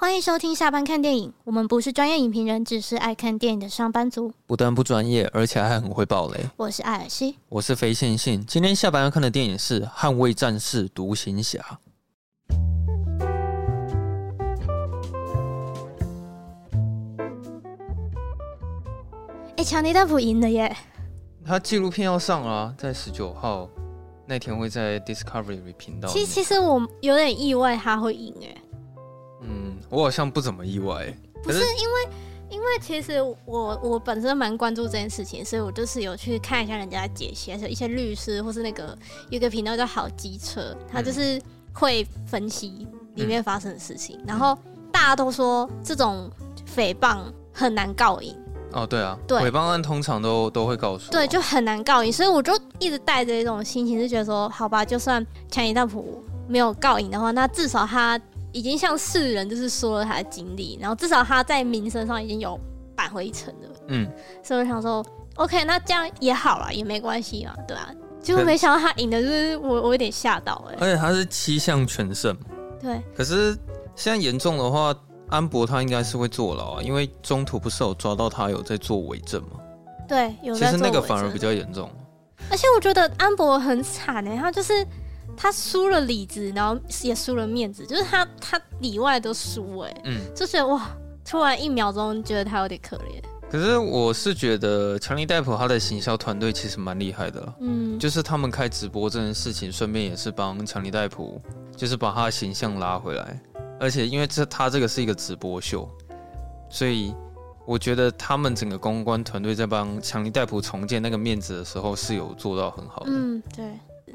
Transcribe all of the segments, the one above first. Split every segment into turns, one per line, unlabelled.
欢迎收听下班看电影。我们不是专业影评人，只是爱看电影的上班族。
不但不专业，而且还很会爆雷。
我是艾尔西，
我是非线性。今天下班要看的电影是《捍卫战士：独行侠》。
哎，强尼戴普赢了耶！
他纪录片要上啊，在十九号那天会在 Discovery 频道。
其实，其实我有点意外他会赢哎。
嗯，我好像不怎么意外。
不是，因为，因为其实我我本身蛮关注这件事情，所以我就是有去看一下人家的解析，还是一些律师或是那个有一个频道叫好机车，他就是会分析里面发生的事情。嗯、然后大家都说这种诽谤很难告赢。
哦，对啊，对，诽谤案通常都都会告诉，
对，就很难告赢。所以我就一直带着一种心情，是觉得说，好吧，就算强尼大普没有告赢的话，那至少他。已经向世人就是说了他的经历，然后至少他在名声上已经有扳回一城了。嗯，所以我想说，OK，那这样也好了，也没关系嘛，对啊。结果没想到他赢的，就是我我有点吓到哎、欸。
而且他是七项全胜。
对。
可是现在严重的话，安博他应该是会坐牢啊，因为中途不是有抓到他有在做伪证吗？
对，有在做。
其实那个反而比较严重。
而且我觉得安博很惨哎、欸，他就是。他输了里子，然后也输了面子，就是他他里外都输哎，嗯，就是哇，突然一秒钟觉得他有点可怜。
可是我是觉得强尼戴普他的行销团队其实蛮厉害的，嗯，就是他们开直播这件事情，顺便也是帮强尼戴普，就是把他的形象拉回来，而且因为这他这个是一个直播秀，所以我觉得他们整个公关团队在帮强尼戴普重建那个面子的时候是有做到很好的，
嗯，对。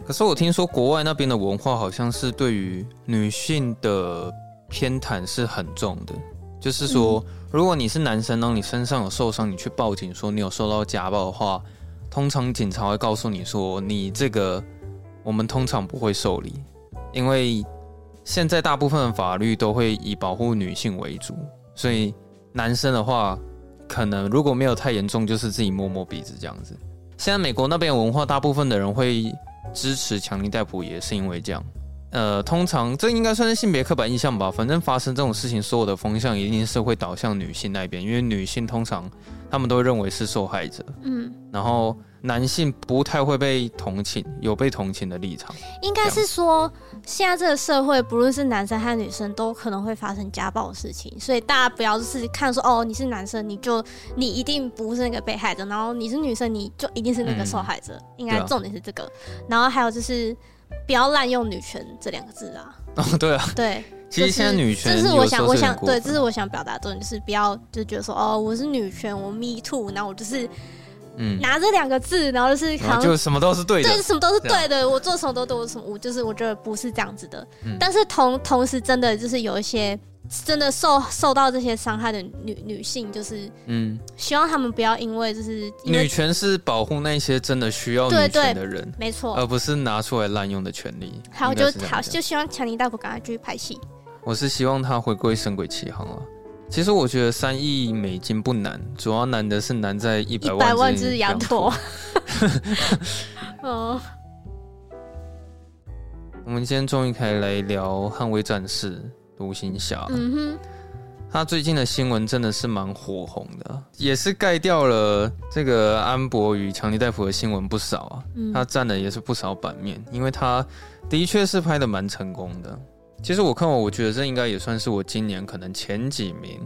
可是我听说国外那边的文化好像是对于女性的偏袒是很重的，就是说，如果你是男生，当你身上有受伤，你去报警说你有受到家暴的话，通常警察会告诉你说，你这个我们通常不会受理，因为现在大部分的法律都会以保护女性为主，所以男生的话，可能如果没有太严重，就是自己摸摸鼻子这样子。现在美国那边文化，大部分的人会。支持强尼戴普也是因为这样，呃，通常这应该算是性别刻板印象吧。反正发生这种事情，所有的风向一定是会导向女性那边，因为女性通常他们都会认为是受害者。嗯，然后男性不太会被同情，有被同情的立场。
应该是说，现在这个社会，不论是男生还是女生，都可能会发生家暴的事情，所以大家不要就是看说哦，你是男生，你就你一定不是那个被害者，然后你是女生，你就一定是那个受害者。嗯、应该重点是这个。然后还有就是。不要滥用“女权”这两个字啊！
哦，对啊，
对，
其实现在女权，
这是我想，我想，对，这是我想表达的重点，就是不要就觉得说，哦，我是女权，我 me too，然后我就是，嗯，拿这两个字，然后就是好像
就什么都是对的，
对，什么都是对的，我做什么都对，我什么，我就是我觉得不是这样子的，嗯、但是同同时真的就是有一些。真的受受到这些伤害的女女性，就是嗯，希望他们不要因为就是
女权是保护那些真的需要女权的人，
没错，
而不是拿出来滥用的权利。
好，就好，就希望强尼大夫赶快继续拍戏。
我是希望他回归《神鬼奇航》啊。其实我觉得三亿美金不难，主要难的是难在一百万只羊驼。哦，我们今天终于可以来聊《捍卫战士》。独行侠，嗯哼，他最近的新闻真的是蛮火红的，也是盖掉了这个安博与强尼戴普的新闻不少啊。嗯、他占的也是不少版面，因为他的确是拍的蛮成功的。其实我看完，我觉得这应该也算是我今年可能前几名，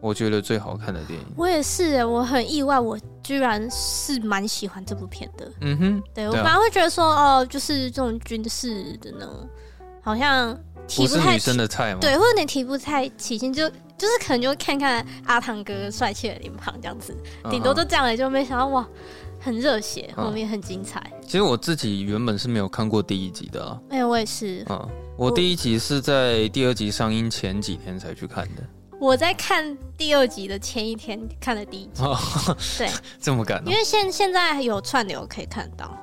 我觉得最好看的电影。
我也是，我很意外，我居然是蛮喜欢这部片的。嗯哼，对，我反而会觉得说，哦，就是这种军事的呢，好像提。
不是女生的菜吗？
对，会有点提不太起劲，就就是可能就看看阿汤哥帅气的脸庞这样子，顶多就这样了，就没想到哇，很热血，后面很精彩。
其实我自己原本是没有看过第一集的啊，
哎，我也是。
嗯，我第一集是在第二集上映前几天才去看的。
我在看第二集的前一天看了第一集。哦
对，这么赶？
因为现现在有串流可以看到。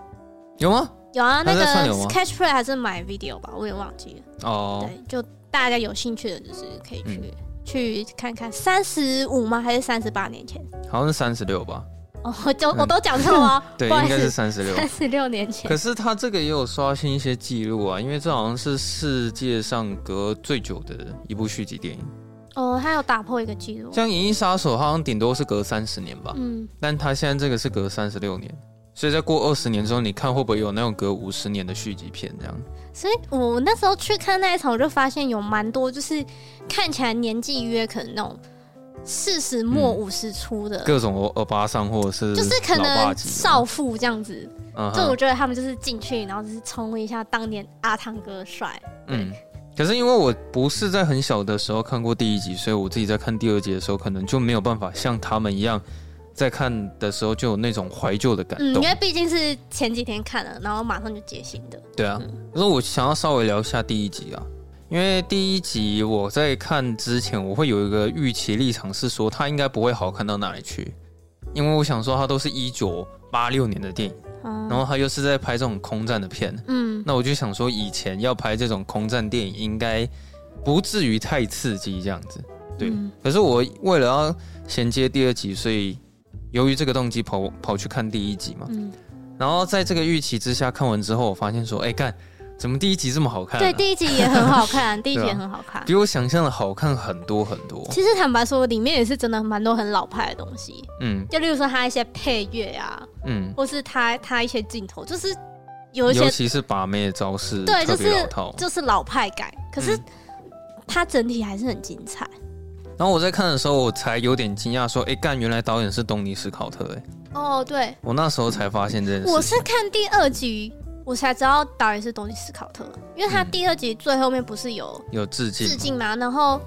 有吗？
有啊，那个 Catch Play 还是买 video 吧，我也忘记了。哦，对，就大家有兴趣的，就是可以去、嗯、去看看。三十五吗？还是三十八年前？
好像是三十六吧。
哦，我就我都讲错了。
对，应该是三十六。
三十六年前。
可是他这个也有刷新一些记录啊，因为这好像是世界上隔最久的一部续集电影。
哦，他有打破一个记录。
像《银翼杀手》好像顶多是隔三十年吧，
嗯，
但他现在这个是隔三十六年，所以在过二十年之后，你看会不会有那种隔五十年的续集片这样？
所以我那时候去看那一场，我就发现有蛮多就是看起来年纪约可能那种四十末五十初的、
嗯、各种欧巴桑或者是
就是可能少妇这样子。
嗯，
就我觉得他们就是进去，然后就是冲一下当年阿汤哥帅。
嗯，可是因为我不是在很小的时候看过第一集，所以我自己在看第二集的时候，可能就没有办法像他们一样。在看的时候就有那种怀旧的感动，
嗯，因为毕竟是前几天看了，然后马上就接新的。
对啊，可是我想要稍微聊一下第一集啊，因为第一集我在看之前，我会有一个预期立场是说，它应该不会好看到哪里去，因为我想说它都是一九八六年的电影，然后它又是在拍这种空战的片，嗯，那我就想说，以前要拍这种空战电影，应该不至于太刺激这样子，对。可是我为了要衔接第二集，所以。由于这个动机跑跑去看第一集嘛，嗯，然后在这个预期之下看完之后，我发现说，哎干，怎么第一集这么好看啊？
对，第一集也很好看，第一集也很好看，
比我想象的好看很多很多。
其实坦白说，里面也是真的蛮多很老派的东西，嗯，就例如说他一些配乐啊，嗯，或是他他一些镜头，就是有一些，
尤其是把妹的招式，
对，就是就是老派感，可是它整体还是很精彩。
然后我在看的时候，我才有点惊讶，说：“哎，干，原来导演是东尼史考特。”哎，
哦，对，
我那时候才发现这件事。
我是看第二集，我才知道导演是东尼斯考特，因为他第二集最后面不是有
有致敬
致敬嘛，然后。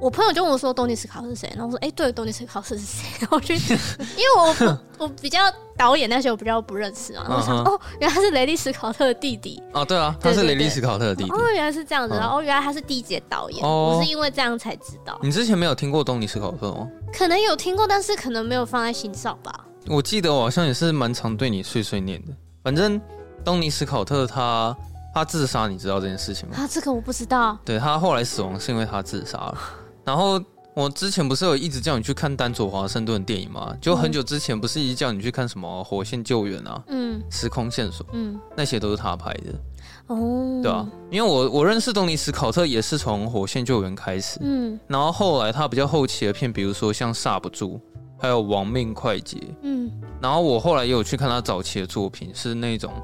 我朋友就问我说：“东尼斯考特是谁？”然后我说：“哎、欸，对，东尼斯考特是谁？”然后去，因为我我比较导演那些我比较不认识啊。然后我想，哦，原来是雷利斯考特的弟弟。
哦，对啊，他是雷利斯考特的弟弟。
哦，原来是这样子。然后原来他是第一集的导演。哦，我是因为这样才知道。
你之前没有听过东尼斯考特吗？
可能有听过，但是可能没有放在心上吧。
我记得我好像也是蛮常对你碎碎念的。反正东尼史考特他他自杀，你知道这件事情吗？
啊，这个我不知道。
对，他后来死亡是因为他自杀了。然后我之前不是有一直叫你去看丹佐华盛顿电影吗？就很久之前不是一直叫你去看什么《火线救援》啊，嗯，时空线索，嗯，那些都是他拍的，哦，对啊，因为我我认识东尼史考特也是从《火线救援》开始，嗯，然后后来他比较后期的片，比如说像《刹不住》，还有《亡命快捷》，嗯，然后我后来也有去看他早期的作品，是那种《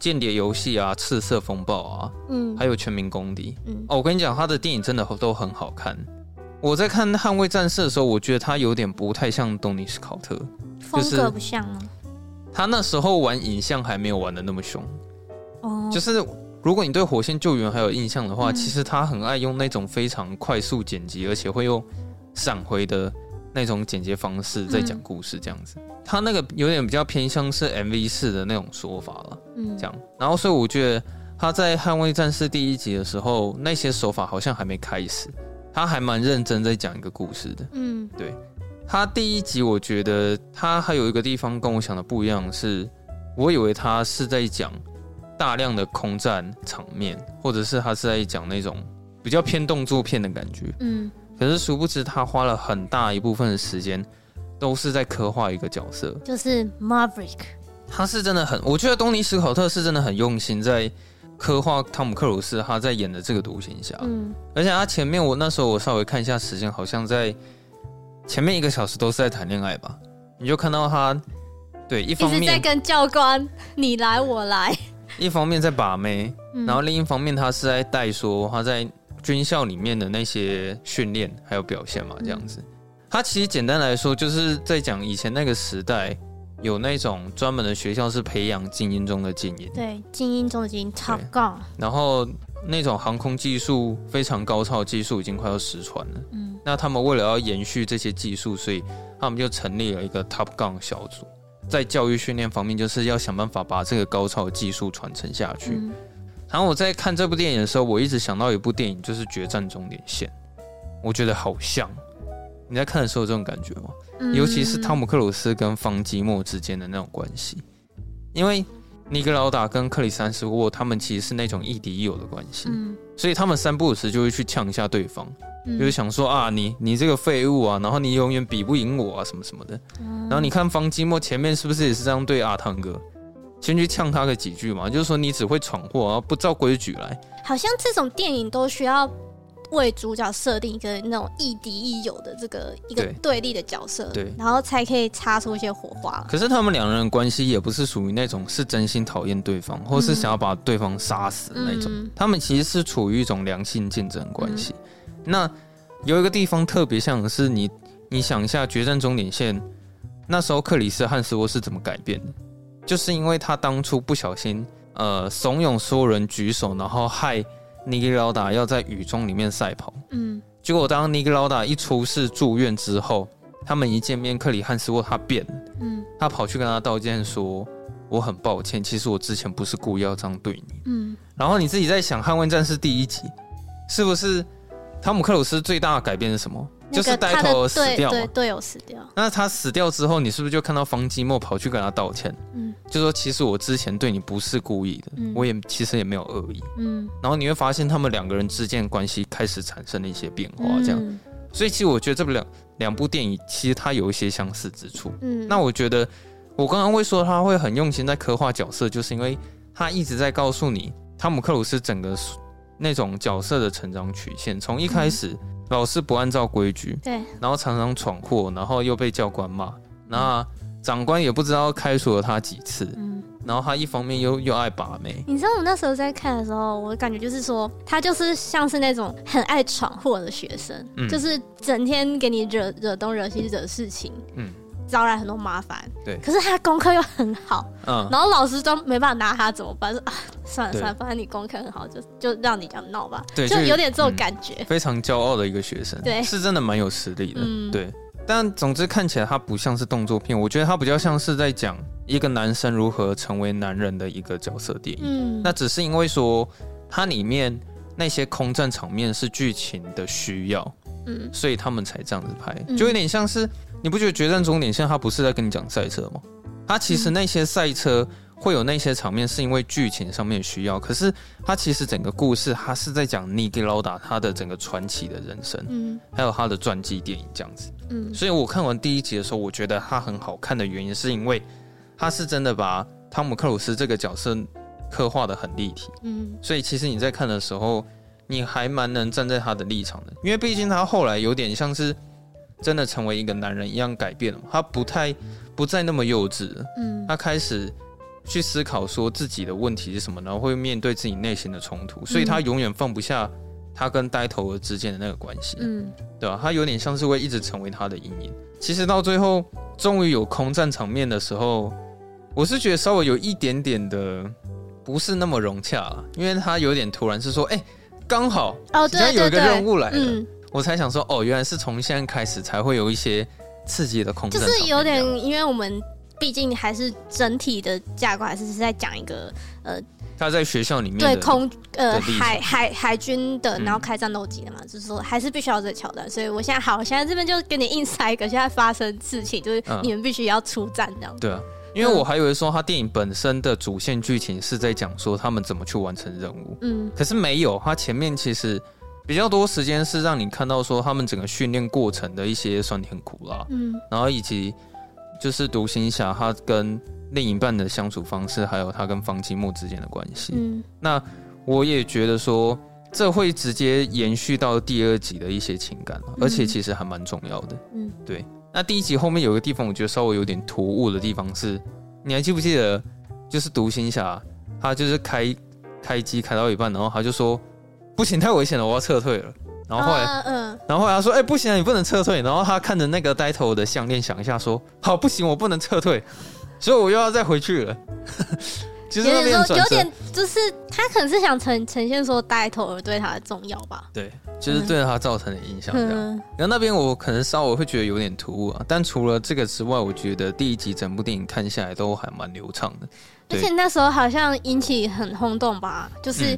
间谍游戏》啊，《赤色风暴》啊，嗯，还有《全民公敌》，嗯，哦，我跟你讲，他的电影真的都很好看。我在看《捍卫战士》的时候，我觉得他有点不太像东尼史考特，
风格不像吗？
他那时候玩影像还没有玩的那么凶。哦，就是如果你对《火线救援》还有印象的话，其实他很爱用那种非常快速剪辑，而且会用闪回的那种剪接方式在讲故事，这样子。他那个有点比较偏向是 MV 式的那种说法了，嗯，这样。然后，所以我觉得他在《捍卫战士》第一集的时候，那些手法好像还没开始。他还蛮认真在讲一个故事的，嗯，对。他第一集，我觉得他还有一个地方跟我想的不一样，是我以为他是在讲大量的空战场面，或者是他是在讲那种比较偏动作片的感觉，嗯。可是殊不知，他花了很大一部分的时间都是在刻画一个角色，
就是 Maverick。
他是真的很，我觉得东尼史考特是真的很用心在。刻画汤姆克鲁斯他在演的这个独行侠，嗯，而且他前面我那时候我稍微看一下时间，好像在前面一个小时都是在谈恋爱吧？你就看到他，对，一方面
在跟教官你来我来，
一方面在把妹，然后另一方面他是在带说他在军校里面的那些训练还有表现嘛，这样子。他其实简单来说就是在讲以前那个时代。有那种专门的学校是培养精英中的精英，
对，精英中的精英，Top Gun。
然后那种航空技术非常高超技术已经快要失传了。嗯，那他们为了要延续这些技术，所以他们就成立了一个 Top Gun 小组，在教育训练方面，就是要想办法把这个高超的技术传承下去。嗯。然后我在看这部电影的时候，我一直想到一部电影，就是《决战终点线》，我觉得好像。你在看的时候有这种感觉吗？嗯、尤其是汤姆克鲁斯跟方基莫之间的那种关系，因为尼格劳达跟克里斯丹斯沃他们其实是那种亦敌亦友的关系，嗯、所以他们三不五时就会去呛一下对方，嗯、就是想说啊，你你这个废物啊，然后你永远比不赢我啊，什么什么的。嗯、然后你看方基莫前面是不是也是这样对阿汤哥，先去呛他个几句嘛，就是说你只会闯祸啊，不照规矩来。
好像这种电影都需要。为主角设定一个那种亦敌亦友的这个一个对立的角色，
对，
然后才可以擦出一些火花。
可是他们两人的关系也不是属于那种是真心讨厌对方，或是想要把对方杀死的那种，嗯、他们其实是处于一种良性竞争关系。嗯、那有一个地方特别像是你，你想一下《决战终点线》那时候克里斯汉斯沃是怎么改变的？就是因为他当初不小心，呃，怂恿所有人举手，然后害尼格劳达要在雨中里面赛跑。嗯，结果当尼格劳达一出事住院之后，他们一见面，克里汉斯沃他变了。嗯，他跑去跟他道歉，说：“我很抱歉，其实我之前不是故意要这样对你。”嗯，然后你自己在想，《捍卫战士》第一集是不是汤姆克鲁斯最大的改变是什么？就是呆头死掉，
对队友死掉。
那他死掉之后，你是不是就看到方基莫跑去跟他道歉？嗯，就说其实我之前对你不是故意的，嗯、我也其实也没有恶意。嗯，然后你会发现他们两个人之间的关系开始产生了一些变化，这样。嗯、所以其实我觉得这部两两部电影其实它有一些相似之处。嗯，那我觉得我刚刚会说他会很用心在刻画角色，就是因为他一直在告诉你汤姆克鲁斯整个那种角色的成长曲线，从一开始。嗯老是不按照规矩，对，然后常常闯祸，然后又被教官骂，那长官也不知道开除了他几次，嗯，然后他一方面又又爱把妹。
你知道我那时候在看的时候，我的感觉就是说，他就是像是那种很爱闯祸的学生，嗯，就是整天给你惹惹东惹西惹事情，嗯。招来很多麻烦，对。可是他功课又很好，嗯。然后老师都没办法拿他怎么办？说啊，算了算了，反正你功课很好，就就让你这样闹吧。对，就有点这种感觉。
非常骄傲的一个学生，对，是真的蛮有实力的，对。但总之看起来他不像是动作片，我觉得他比较像是在讲一个男生如何成为男人的一个角色电影。嗯。那只是因为说它里面那些空战场面是剧情的需要，嗯，所以他们才这样子拍，就有点像是。你不觉得《决战终点线》它不是在跟你讲赛车吗？它其实那些赛车会有那些场面，是因为剧情上面需要。可是它其实整个故事，它是在讲尼基劳达他的整个传奇的人生，嗯，还有他的传记电影这样子，嗯。所以我看完第一集的时候，我觉得它很好看的原因，是因为它是真的把汤姆克鲁斯这个角色刻画的很立体，嗯。所以其实你在看的时候，你还蛮能站在他的立场的，因为毕竟他后来有点像是。真的成为一个男人一样改变了，他不太不再那么幼稚，嗯，他开始去思考说自己的问题是什么，然后会面对自己内心的冲突，所以他永远放不下他跟呆头鹅之间的那个关系，嗯，对吧？他有点像是会一直成为他的阴影。其实到最后终于有空战场面的时候，我是觉得稍微有一点点的不是那么融洽了，因为他有点突然是说，哎，刚好哦，对，有一个任务来了。嗯我才想说，哦，原来是从现在开始才会有一些刺激的空间，
就是有点，因为我们毕竟还是整体的架构还是是在讲一个呃，
他在学校里面
对空呃海海海军的，然后开战斗机的嘛，嗯、就是说还是必须要这个桥段，所以我现在好，我现在这边就给你硬塞一个，现在发生事情就是你们必须要出战这样、嗯。
对啊，因为我还以为说他电影本身的主线剧情是在讲说他们怎么去完成任务，嗯，可是没有，他前面其实。比较多时间是让你看到说他们整个训练过程的一些酸甜苦辣，嗯，然后以及就是独行侠他跟另一半的相处方式，还有他跟方积木之间的关系，嗯，那我也觉得说这会直接延续到第二集的一些情感，而且其实还蛮重要的，嗯，对。那第一集后面有个地方我觉得稍微有点突兀的地方是，你还记不记得？就是独行侠他就是开开机开到一半，然后他就说。不行，太危险了，我要撤退了。然后后来，嗯、uh, uh. 然后后来他说：“哎、欸，不行，你不能撤退。”然后他看着那个呆头的项链，想一下说：“好，不行，我不能撤退，所以我又要再回去了。”其实有点
有点，就是他可能是想呈呈现说呆头儿对他的重要吧。
对，就是对他造成的影响这样。嗯、然后那边我可能稍微会觉得有点突兀啊，但除了这个之外，我觉得第一集整部电影看下来都还蛮流畅的。
而且那时候好像引起很轰动吧，就是。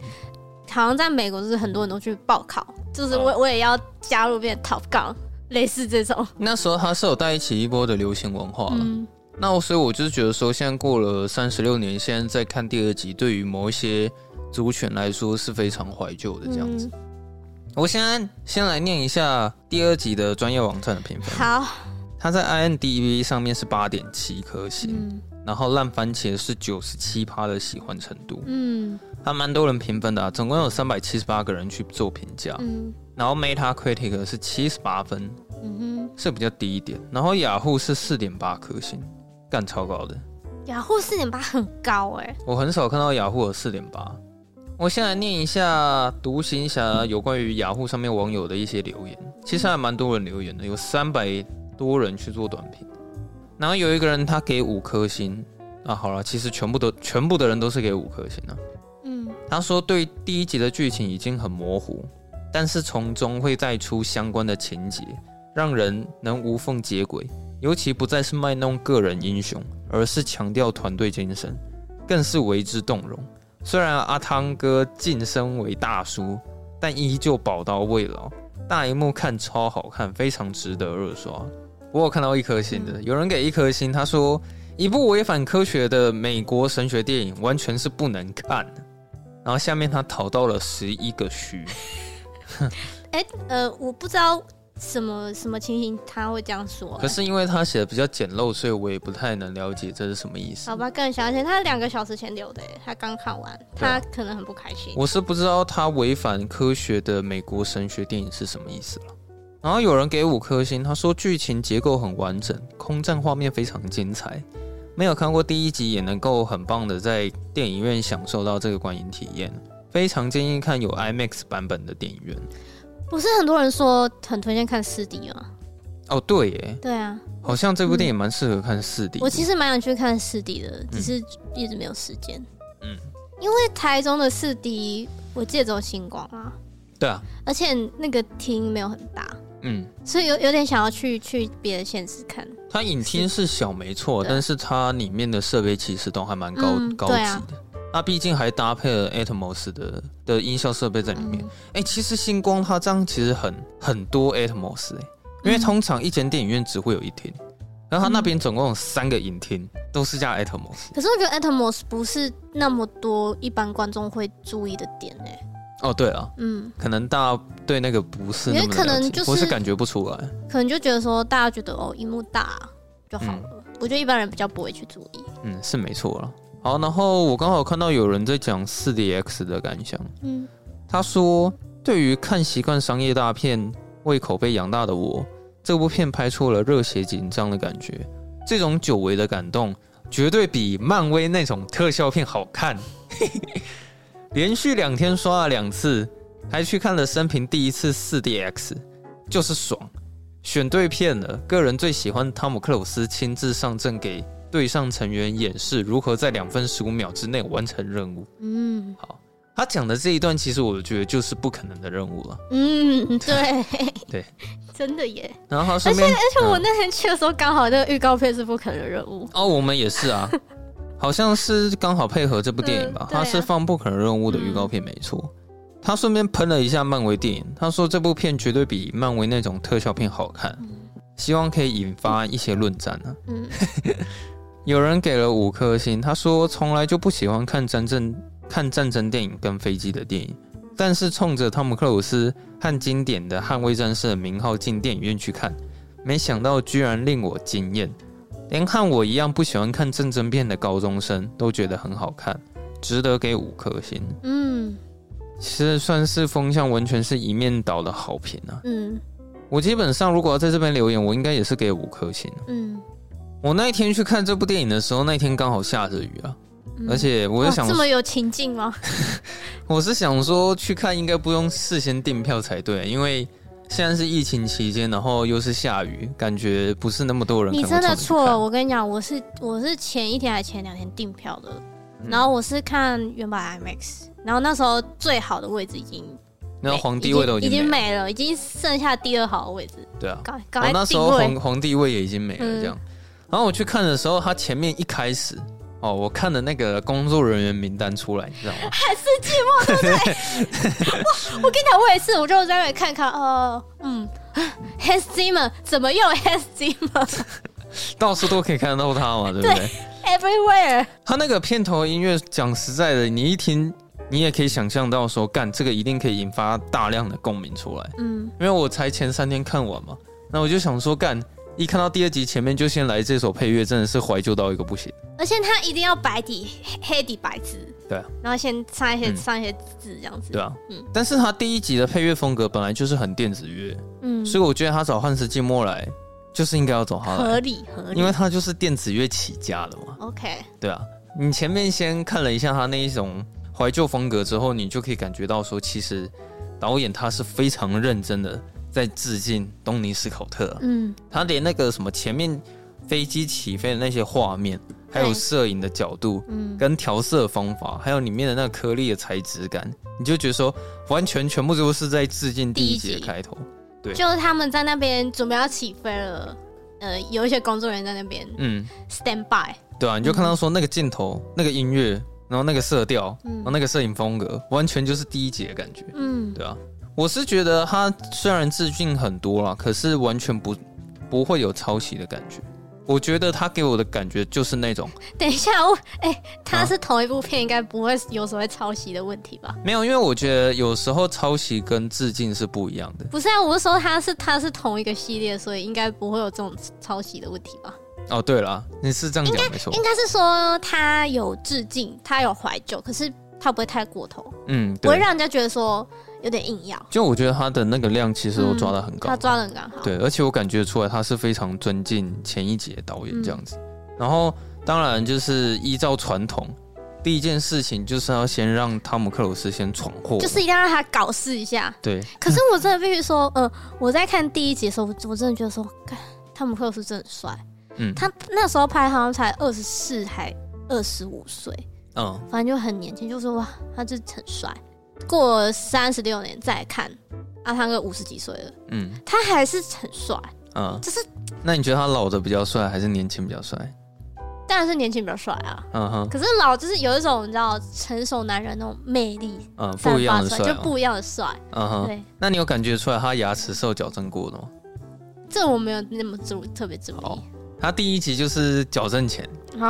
嗯好像在美国，就是很多人都去报考，就是我我也要加入变 Top Gun，类似这种。
那时候他是有带起一波的流行文化了。嗯、那我所以我就是觉得说，现在过了三十六年，现在再看第二集，对于某一些族群来说是非常怀旧的这样子。嗯、我现在先来念一下第二集的专业网站的评分。
好，
它在 IMDB 上面是八点七颗星。嗯然后烂番茄是九十七趴的喜欢程度，嗯，还蛮多人评分的啊，总共有三百七十八个人去做评价。
嗯，
然后 Metacritic 是七十八分，
嗯哼，
是比较低一点。然后雅虎是四点八颗星，干超高的。
雅虎四点八很高哎、欸，
我很少看到雅虎有四点八。我先来念一下独行侠有关于雅虎上面网友的一些留言，其实还蛮多人留言的，有三百多人去做短评。然后有一个人他给五颗星啊，好了，其实全部都全部的人都是给五颗星啊。他说对第一集的剧情已经很模糊，但是从中会带出相关的情节，让人能无缝接轨。尤其不再是卖弄个人英雄，而是强调团队精神，更是为之动容。虽然阿汤哥晋升为大叔，但依旧宝刀未老。大荧幕看超好看，非常值得二刷。我有看到一颗星的，有人给一颗星，他说一部违反科学的美国神学电影完全是不能看。然后下面他讨到了十一个虚。
哎，呃，我不知道。什么什么情形他会这样说、欸？
可是因为他写的比较简陋，所以我也不太能了解这是什么意思。
好吧，更详细，他两个小时前留的，他刚看完，他可能很不开心。
我是不知道他违反科学的美国神学电影是什么意思了。然后有人给五颗星，他说剧情结构很完整，空战画面非常精彩。没有看过第一集也能够很棒的在电影院享受到这个观影体验，非常建议看有 IMAX 版本的电影院。
不是很多人说很推荐看四 D 吗？
哦，对耶，
对啊，
好像这部电影蛮适合看四 D。
我其实蛮想去看四 D 的，只是一直没有时间。
嗯，
因为台中的四 D 我记得只有星光啊。
对啊，
而且那个厅没有很大。
嗯，
所以有有点想要去去别的县市看。
它影厅是小没错，但是它里面的设备其实都还蛮高、嗯、高级的。它毕竟还搭配了 Atmos 的的音效设备在里面。哎、嗯欸，其实星光它这样其实很很多 Atmos 哎、欸，因为通常一间电影院只会有一厅，然后它那边总共有三个影厅，都是加 Atmos。
可是我觉得 Atmos 不是那么多一般观众会注意的点哎、欸。
哦，对了，嗯，可能大家对那个不是那么，因为
可能就是
我是感觉不出来，
可能就觉得说大家觉得哦，荧幕大就好了。嗯、我觉得一般人比较不会去注意。
嗯，是没错了。好，然后我刚好看到有人在讲四 DX 的感想。嗯，他说，对于看习惯商业大片、胃口被养大的我，这部片拍出了热血紧张的感觉。这种久违的感动，绝对比漫威那种特效片好看。连续两天刷了两次，还去看了生平第一次四 DX，就是爽。选对片了，个人最喜欢汤姆克鲁斯亲自上阵给。队上成员演示如何在两分十五秒之内完成任务。嗯，好，他讲的这一段其实我觉得就是不可能的任务了。
嗯，对，
对，
真的耶。
然后他
而且而且我那天去的时候，刚好那个预告片是不可能的任务。
哦，我们也是啊，好像是刚好配合这部电影吧？他是放不可能任务的预告片，没错。他顺便喷了一下漫威电影，他说这部片绝对比漫威那种特效片好看，希望可以引发一些论战呢。嗯。有人给了五颗星，他说从来就不喜欢看真正、看战争电影跟飞机的电影，但是冲着汤姆克鲁斯和经典的捍卫战士的名号进电影院去看，没想到居然令我惊艳，连看我一样不喜欢看战争片的高中生都觉得很好看，值得给五颗星。嗯，其实算是风向完全是一面倒的好评啊。嗯，我基本上如果要在这边留言，我应该也是给五颗星。嗯。我那一天去看这部电影的时候，那天刚好下着雨啊，嗯、而且我就想、哦、
这么有情境吗？
我是想说去看应该不用事先订票才对，因为现在是疫情期间，然后又是下雨，感觉不是那么多人。
你真的错了，我跟你讲，我是我是前一天还是前两天订票的，然后我是看原版 IMAX，然后那时候最好的位置已经，
然后皇帝位都
已经没了，已经剩下第二好的位置。
对啊，
刚刚、哦、
那时候皇皇帝位也已经没了，这样。嗯然后我去看的时候，他前面一开始哦，我看的那个工作人员名单出来，你知道吗？
还是寂寞，对不对？我我跟你讲，我也是，我就在那里看看，哦，嗯，Hans Zimmer 怎么用 Hans Zimmer？
到处都可以看到他嘛，对不对，对
？Everywhere。
他那个片头音乐，讲实在的，你一听，你也可以想象到说，干这个一定可以引发大量的共鸣出来。嗯，因为我才前三天看完嘛，那我就想说，干。一看到第二集前面就先来这首配乐，真的是怀旧到一个不行。
而且他一定要白底黑底白字，
对啊，
然后先上一些、
嗯、
上一些字这样子，
对啊，
嗯。
但是他第一集的配乐风格本来就是很电子乐，嗯，所以我觉得他找汉斯季默来就是应该要找他来。
合理合理，
因为他就是电子乐起家的嘛。
OK，
对啊，你前面先看了一下他那一种怀旧风格之后，你就可以感觉到说，其实导演他是非常认真的。在致敬东尼斯考特，嗯，他连那个什么前面飞机起飞的那些画面，还有摄影的角度，嗯，跟调色方法，还有里面的那个颗粒的材质感，你就觉得说完全全部都是在致敬第一集的开头，对，
就是他们在那边准备要起飞了，呃，有一些工作人员在那边，嗯，stand by，
对啊，你就看到说那个镜头、那个音乐，然后那个色调，然后那个摄影风格，完全就是第一集的感觉，嗯，对啊。我是觉得他虽然致敬很多啦，可是完全不不会有抄袭的感觉。我觉得他给我的感觉就是那种
等一下，我哎，他是同一部片，应该不会有所谓抄袭的问题吧？
没有，因为我觉得有时候抄袭跟致敬是不一样的。
不是啊，我是说他是他是同一个系列，所以应该不会有这种抄袭的问题吧？
哦，对了，你是这样讲没错，
应该是说他有致敬，他有怀旧，可是他不会太过头，
嗯，
不会让人家觉得说。有点硬要，
就我觉得他的那个量其实都抓的很高，
他抓的很刚好。
对，而且我感觉出来他是非常尊敬前一集的导演这样子。然后当然就是依照传统，第一件事情就是要先让汤姆克鲁斯先闯祸，
就是一定要让他搞事一下。
对。
可是我真的必须说，呃，我在看第一集的时候，我真的觉得说，汤姆克鲁斯真的很帅。嗯。他那时候拍好像才二十四还二十五岁，嗯，反正就很年轻，就说哇，他就很帅。过三十六年再看阿汤哥五十几岁了，嗯，他还是很帅，嗯，就是。
那你觉得他老的比较帅，还是年轻比较帅？
当然是年轻比较帅啊，嗯哼。可是老就是有一种你知道成熟男人那种魅力，
嗯，不一样的帅，
就不一样的帅，
嗯哼。对，那你有感觉出来他牙齿是有矫正过的吗？
这我没有那么注特别注意。
他第一集就是矫正前，对，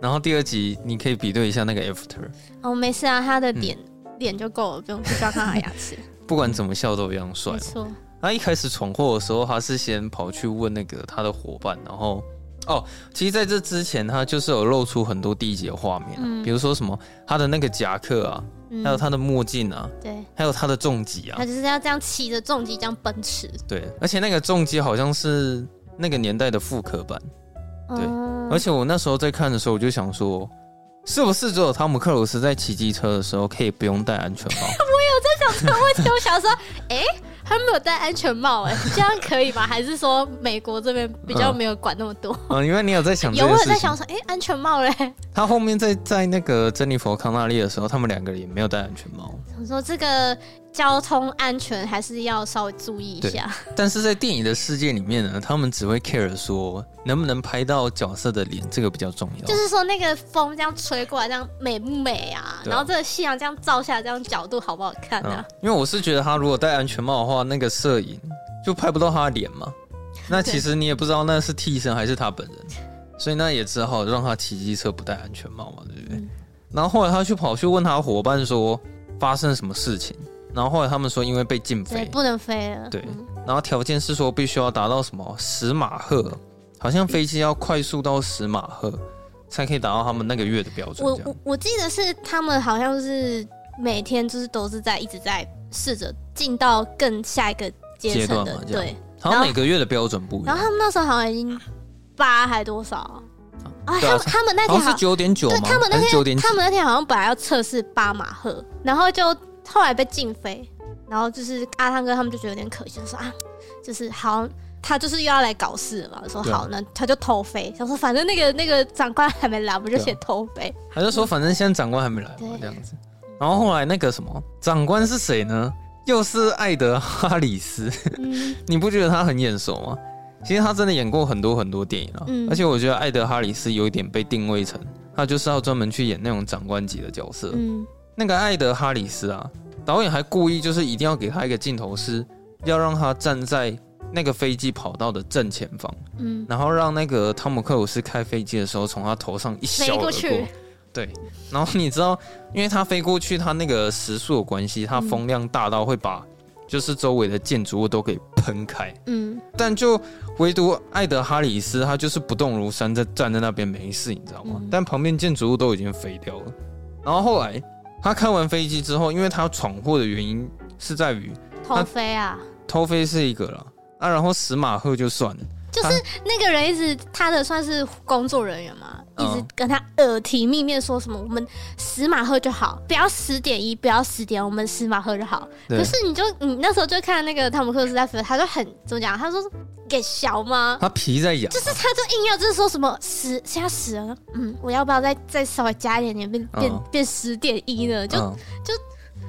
然后第二集你可以比对一下那个 after。
哦，没事啊，他的脸。脸就够了，不用去抓看他牙齿。
不管怎么笑都一样帅。
没错。
他一开始闯祸的时候，他是先跑去问那个他的伙伴，然后哦，其实在这之前，他就是有露出很多第一集的画面，嗯，比如说什么他的那个夹克啊，嗯，还有他的墨镜啊，对，还有他的重机啊，
他就是要这样骑着重机这样奔驰。
对，而且那个重机好像是那个年代的复刻版。对，嗯，而且我那时候在看的时候，我就想说。是不是只有汤姆克鲁斯在骑机车的时候可以不用戴安全帽？我
有在想这个问题，我想说，哎、欸，他没有戴安全帽，哎，这样可以吗？还是说美国这边比较没有管那么多？
嗯，嗯，因为你有在想，
有我有在想说，哎、欸，安全帽嘞？
他后面在在那个珍妮佛康纳利的时候，他们两个人也没有戴安全帽。
我说这个。交通安全还是要稍微注意一下。
但是在电影的世界里面呢，他们只会 care 说能不能拍到角色的脸，这个比较重要。
就是说那个风这样吹过来，这样美不美啊？啊然后这个夕阳这样照下来，这样角度好不好看啊？
因为我是觉得他如果戴安全帽的话，那个摄影就拍不到他的脸嘛。那其实你也不知道那是替身还是他本人，所以那也只好让他骑机车不戴安全帽嘛，对不对？嗯、然后后来他去跑去问他伙伴说发生什么事情。然后后来他们说，因为被禁飞，
不能飞了。
对，然后条件是说必须要达到什么十马赫，好像飞机要快速到十马赫，才可以达到他们那个月的标准。
我我我记得是他们好像是每天就是都是在一直在试着进到更下一个阶段的，对。
好像每个月的标准不一样。
然后他们那时候好像已经八还多少啊？啊，他们他们那天
好像是九点九，对，
他们那天他们那天好像本来要测试八马赫，然后就。后来被禁飞，然后就是阿汤哥他们就觉得有点可惜，就说啊，就是好，他就是又要来搞事了嘛。说好，呢他就偷飞，想说反正那个那个长官还没来，不就写偷飞？
他就说反正现在长官还没来嘛，这样子。然后后来那个什么长官是谁呢？又是艾德哈里斯。嗯、你不觉得他很眼熟吗？其实他真的演过很多很多电影啊。嗯、而且我觉得艾德哈里斯有一点被定位成他就是要专门去演那种长官级的角色。嗯。那个艾德哈里斯啊，导演还故意就是一定要给他一个镜头，是要让他站在那个飞机跑道的正前方，嗯，然后让那个汤姆克鲁斯开飞机的时候从他头上一削而过，过去，对，然后你知道，因为他飞过去，他那个时速的关系，他风量大到会把就是周围的建筑物都给喷开。
嗯，
但就唯独艾德哈里斯，他就是不动如山，在站在那边没事，你知道吗？嗯、但旁边建筑物都已经飞掉了。然后后来他开完飞机之后，因为他闯祸的原因是在于
偷飞啊，
偷飞是一个了。啊，然后死马赫就算了。
就是那个人一直他的算是工作人员嘛，一直跟他耳提面命说什么我们死马赫就好，不要十点一，不要十点，我们死马赫就好。可是你就你那时候就看那个汤姆克鲁斯在飞，他就很怎么讲？他说给小吗？
他皮在痒，
就是他就硬要就是说什么十现在十了，嗯，我要不要再再稍微加一点点变变变十点一呢？就就。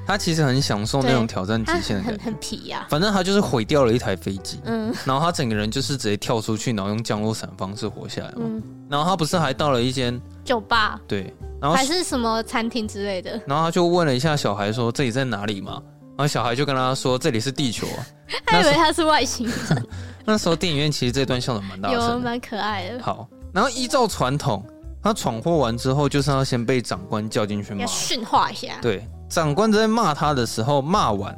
他其实很享受那种挑战极限的感觉，
很很皮呀、啊。
反正他就是毁掉了一台飞机，嗯，然后他整个人就是直接跳出去，然后用降落伞方式活下来嘛。嗯，然后他不是还到了一间
酒吧，
对，然后
还是什么餐厅之类的。
然后他就问了一下小孩说：“这里在哪里嘛？”然后小孩就跟他说：“这里是地球啊。”
他以为他是外星人。
那时候电影院其实这段笑的蛮大声，
有蛮可爱的。
好，然后依照传统，他闯祸完之后，就是要先被长官叫进去骂，
训话一下。
对。长官在骂他的时候，骂完，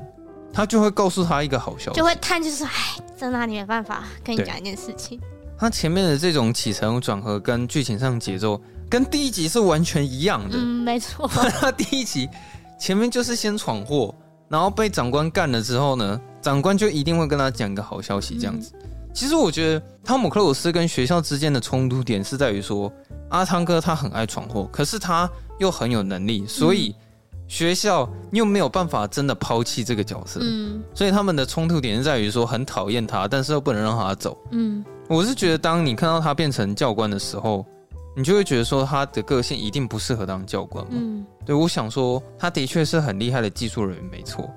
他就会告诉他一个好消息，
就会叹就是说：“哎，真拿你没办法，跟你讲一件事情。”
他前面的这种起承转合跟剧情上节奏，跟第一集是完全一样的。
嗯，没错。
他 第一集前面就是先闯祸，然后被长官干了之后呢，长官就一定会跟他讲一个好消息，这样子。嗯、其实我觉得汤姆克鲁斯跟学校之间的冲突点是在于说，阿汤哥他很爱闯祸，可是他又很有能力，所以。嗯学校又没有办法真的抛弃这个角色，嗯，所以他们的冲突点是在于说很讨厌他，但是又不能让他走，嗯，我是觉得当你看到他变成教官的时候，你就会觉得说他的个性一定不适合当教官嘛，嗯，对，我想说他的确是很厉害的技术人员，没错。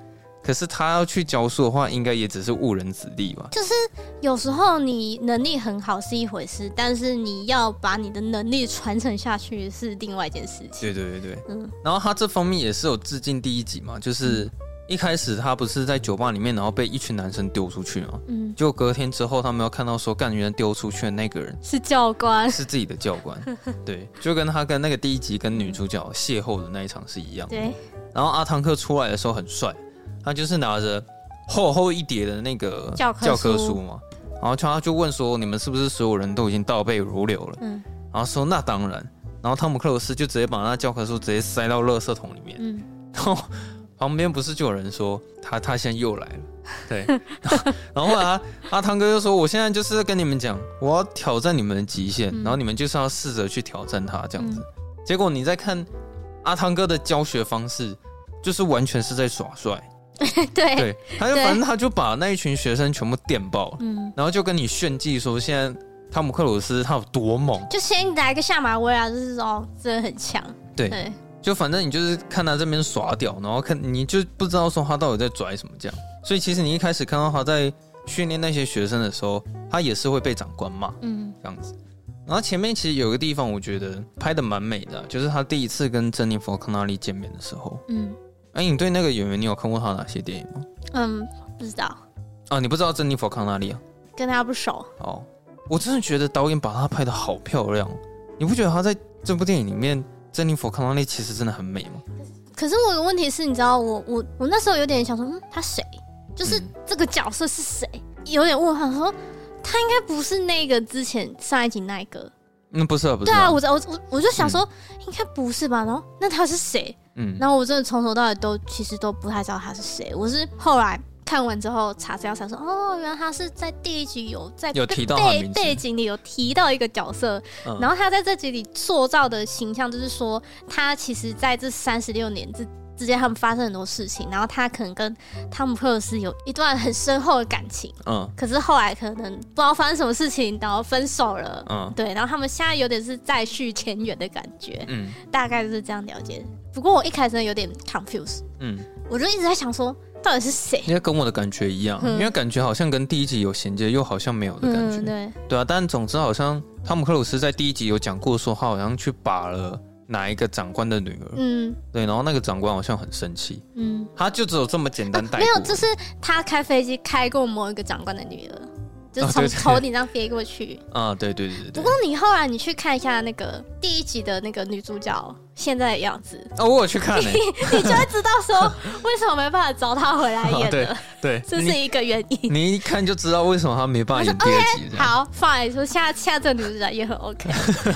可是他要去教书的话，应该也只是误人子弟吧？
就是有时候你能力很好是一回事，但是你要把你的能力传承下去是另外一件事情。
对对对对，嗯。然后他这方面也是有致敬第一集嘛，就是一开始他不是在酒吧里面，然后被一群男生丢出去嘛，嗯。结果隔天之后，他们要看到说，干员丢出去的那个人
是教官，
是自己的教官。对，就跟他跟那个第一集跟女主角邂逅的那一场是一样的。对。然后阿汤克出来的时候很帅。他就是拿着厚厚一叠的那个教科书嘛，然后他就问说：“你们是不是所有人都已经倒背如流了？”嗯，然后说：“那当然。”然后汤姆克鲁斯就直接把那教科书直接塞到垃圾桶里面。嗯，然后旁边不是就有人说他他现在又来了？对，然后后来阿阿汤哥就说：“我现在就是在跟你们讲，我要挑战你们的极限，然后你们就是要试着去挑战他这样子。结果你再看阿汤哥的教学方式，就是完全是在耍帅。”
对，
对，他就反正他就把那一群学生全部电爆了，嗯，然后就跟你炫技说，现在汤姆克鲁斯他有多猛，
就先来个下马威啊，就是说真的很强，
对，对。就反正你就是看他这边耍屌，然后看你就不知道说他到底在拽什么这样，所以其实你一开始看到他在训练那些学生的时候，他也是会被长官骂，嗯，这样子，然后前面其实有个地方我觉得拍的蛮美的，就是他第一次跟珍妮佛康纳利见面的时候，嗯。哎，你对那个演员，你有看过他哪些电影吗？
嗯，不知道。
啊，你不知道珍妮佛康纳利啊？
跟他不熟。
哦，我真的觉得导演把他拍的好漂亮。你不觉得他在这部电影里面，珍妮佛康纳利其实真的很美吗？
可是我的问题是，你知道我我我那时候有点想说，嗯，他谁？就是这个角色是谁？嗯、有点问号，说他应该不是那个之前上一集那一个。
嗯，不是啊，不是啊。
对啊，我我我我就想说，嗯、应该不是吧？然后那他是谁？嗯，然后我真的从头到尾都其实都不太知道他是谁。我是后来看完之后查资料才说，哦，原来他是在第一集有在
有提到
背背景里有提到一个角色，嗯、然后他在这集里塑造的形象就是说，他其实在这三十六年之之间，他们发生很多事情，然后他可能跟汤姆克鲁斯有一段很深厚的感情，嗯，可是后来可能不知道发生什么事情，然后分手了，嗯，对，然后他们现在有点是再续前缘的感觉，嗯，大概就是这样了解。不过我一开始有点 confused，嗯，我就一直在想说到底是谁？
因为跟我的感觉一样，嗯、因为感觉好像跟第一集有衔接，又好像没有的感觉，嗯、对。对啊。但总之好像汤姆克鲁斯在第一集有讲过，说他好像去把了哪一个长官的女儿，嗯，对，然后那个长官好像很生气，嗯，他就只有这么简单带过、啊，
没有，就是他开飞机开过某一个长官的女儿，就是从头顶上飞过去。
啊，对对对对，对。
不过你后来你去看一下那个第一集的那个女主角现在的样子，
哦，我有去看，你
你就会知道说为什么没办法找她回来演的。
对，
这是一个原因。
你一看就知道为什么她没办法演第二集。
好，fine，说下下这女主角也很 OK。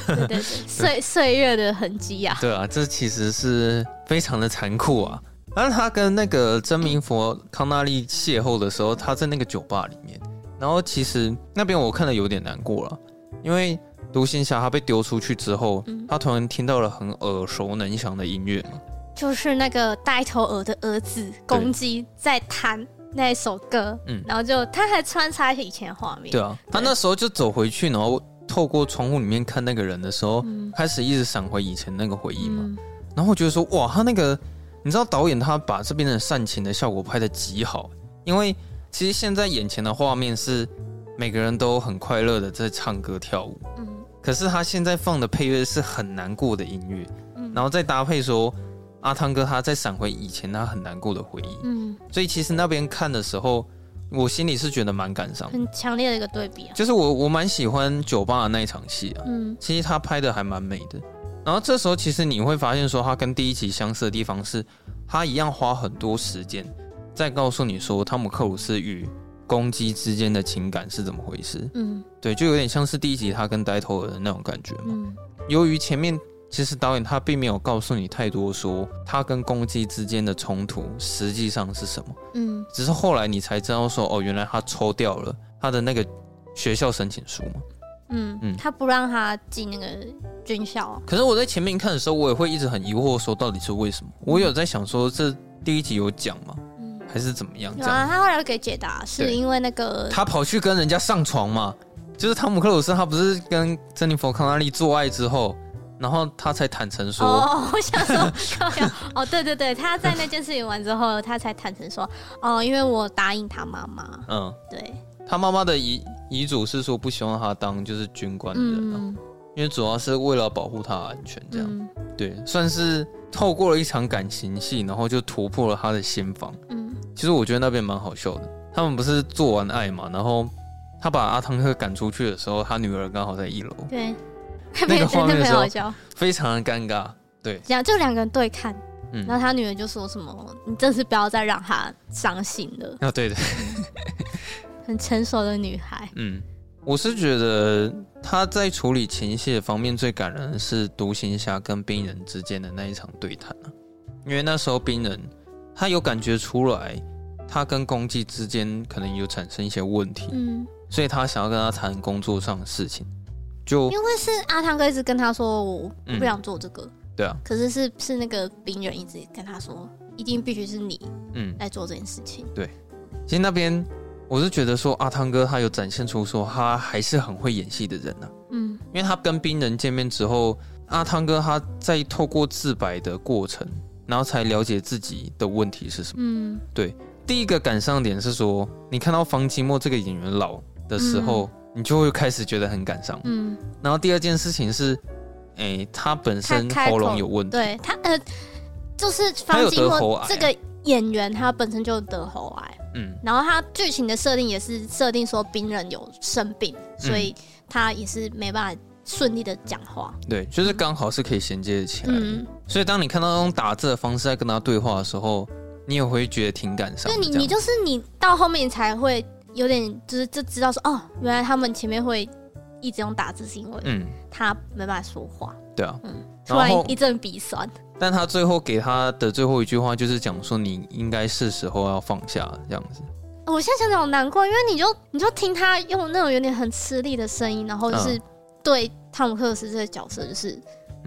对对对，岁岁月的痕迹啊。
对啊，这其实是非常的残酷啊。但是他跟那个真名佛康纳利邂逅的时候，他在那个酒吧里面。然后其实那边我看了有点难过了，因为独行侠他被丢出去之后，嗯、他突然听到了很耳熟能详的音乐嘛，
就是那个呆头鹅的儿子公鸡在弹那一首歌，嗯，然后就他还穿插以前画面，
对啊，他那时候就走回去，然后透过窗户里面看那个人的时候，嗯、开始一直闪回以前那个回忆嘛，嗯、然后我觉得说哇，他那个。你知道导演他把这边的煽情的效果拍的极好，因为其实现在眼前的画面是每个人都很快乐的在唱歌跳舞，嗯，可是他现在放的配乐是很难过的音乐，嗯，然后再搭配说阿汤哥他在闪回以前他很难过的回忆，嗯，所以其实那边看的时候，我心里是觉得蛮感伤，
很强烈的一个对比啊，
就是我我蛮喜欢酒吧的那一场戏啊，嗯，其实他拍的还蛮美的。然后这时候，其实你会发现，说他跟第一集相似的地方是，他一样花很多时间在告诉你说，汤姆克鲁斯与公鸡之间的情感是怎么回事。嗯，对，就有点像是第一集他跟呆头鹅的那种感觉嘛。嗯，由于前面其实导演他并没有告诉你太多，说他跟公鸡之间的冲突实际上是什么。嗯，只是后来你才知道说，哦，原来他抽掉了他的那个学校申请书嘛。
嗯嗯，他不让他进那个军校啊。
可是我在前面看的时候，我也会一直很疑惑，说到底是为什么？我有在想说，这第一集有讲吗？嗯，还是怎么样？
有啊，他后来给解答，是因为那个
他跑去跟人家上床嘛，就是汤姆克鲁斯，他不是跟珍妮佛康纳利做爱之后，然后他才坦诚说，
哦，我想说，哦，对对对，他在那件事情完之后，他才坦诚说，哦，因为我答应他妈妈，嗯，对。
他妈妈的遗遗嘱是说不希望他当就是军官的人，嗯、因为主要是为了保护他的安全，这样、嗯、对，算是透过了一场感情戏，然后就突破了他的心防。嗯，其实我觉得那边蛮好笑的。他们不是做完爱嘛，然后他把阿汤哥赶出去的时候，他女儿刚好在一楼，
对，
那个 画面的时候非常的尴尬。对，
这样就两个人对看，嗯，然后他女儿就说什么：“你这次不要再让他伤心了。”
啊，对的。
很成熟的女孩。
嗯，我是觉得她在处理情绪的方面最感人的是独行侠跟冰人之间的那一场对谈啊，因为那时候冰人他有感觉出来，他跟公鸡之间可能有产生一些问题，嗯，所以他想要跟他谈工作上的事情，就
因为是阿汤哥一直跟他说我不想做这个，
嗯、对啊，
可是是是那个兵人一直跟他说，一定必须是你，嗯，来做这件事情，
对，其实那边。我是觉得说阿汤哥他有展现出说他还是很会演戏的人呐、啊，嗯，因为他跟兵人见面之后，阿汤哥他在透过自白的过程，然后才了解自己的问题是什么，嗯，对，第一个感伤点是说你看到方清墨这个演员老的时候，嗯、你就会开始觉得很感伤，嗯，然后第二件事情是，哎、欸，他本身喉咙有问题，
对他呃，就是方清墨这个演员他本身就得喉癌。嗯，然后他剧情的设定也是设定说病人有生病，所以他也是没办法顺利的讲话。
对，就是刚好是可以衔接起来。嗯，所以当你看到那种打字的方式在跟他对话的时候，你也会觉得挺感伤。
对，你你就是你到后面才会有点就是就知道说哦，原来他们前面会一直用打字是因为嗯他没办法说话。
对啊，
嗯，突然一阵鼻酸。
但他最后给他的最后一句话就是讲说，你应该是时候要放下这样子。
我现在想想好难过，因为你就你就听他用那种有点很吃力的声音，然后就是对汤姆克斯这个角色就是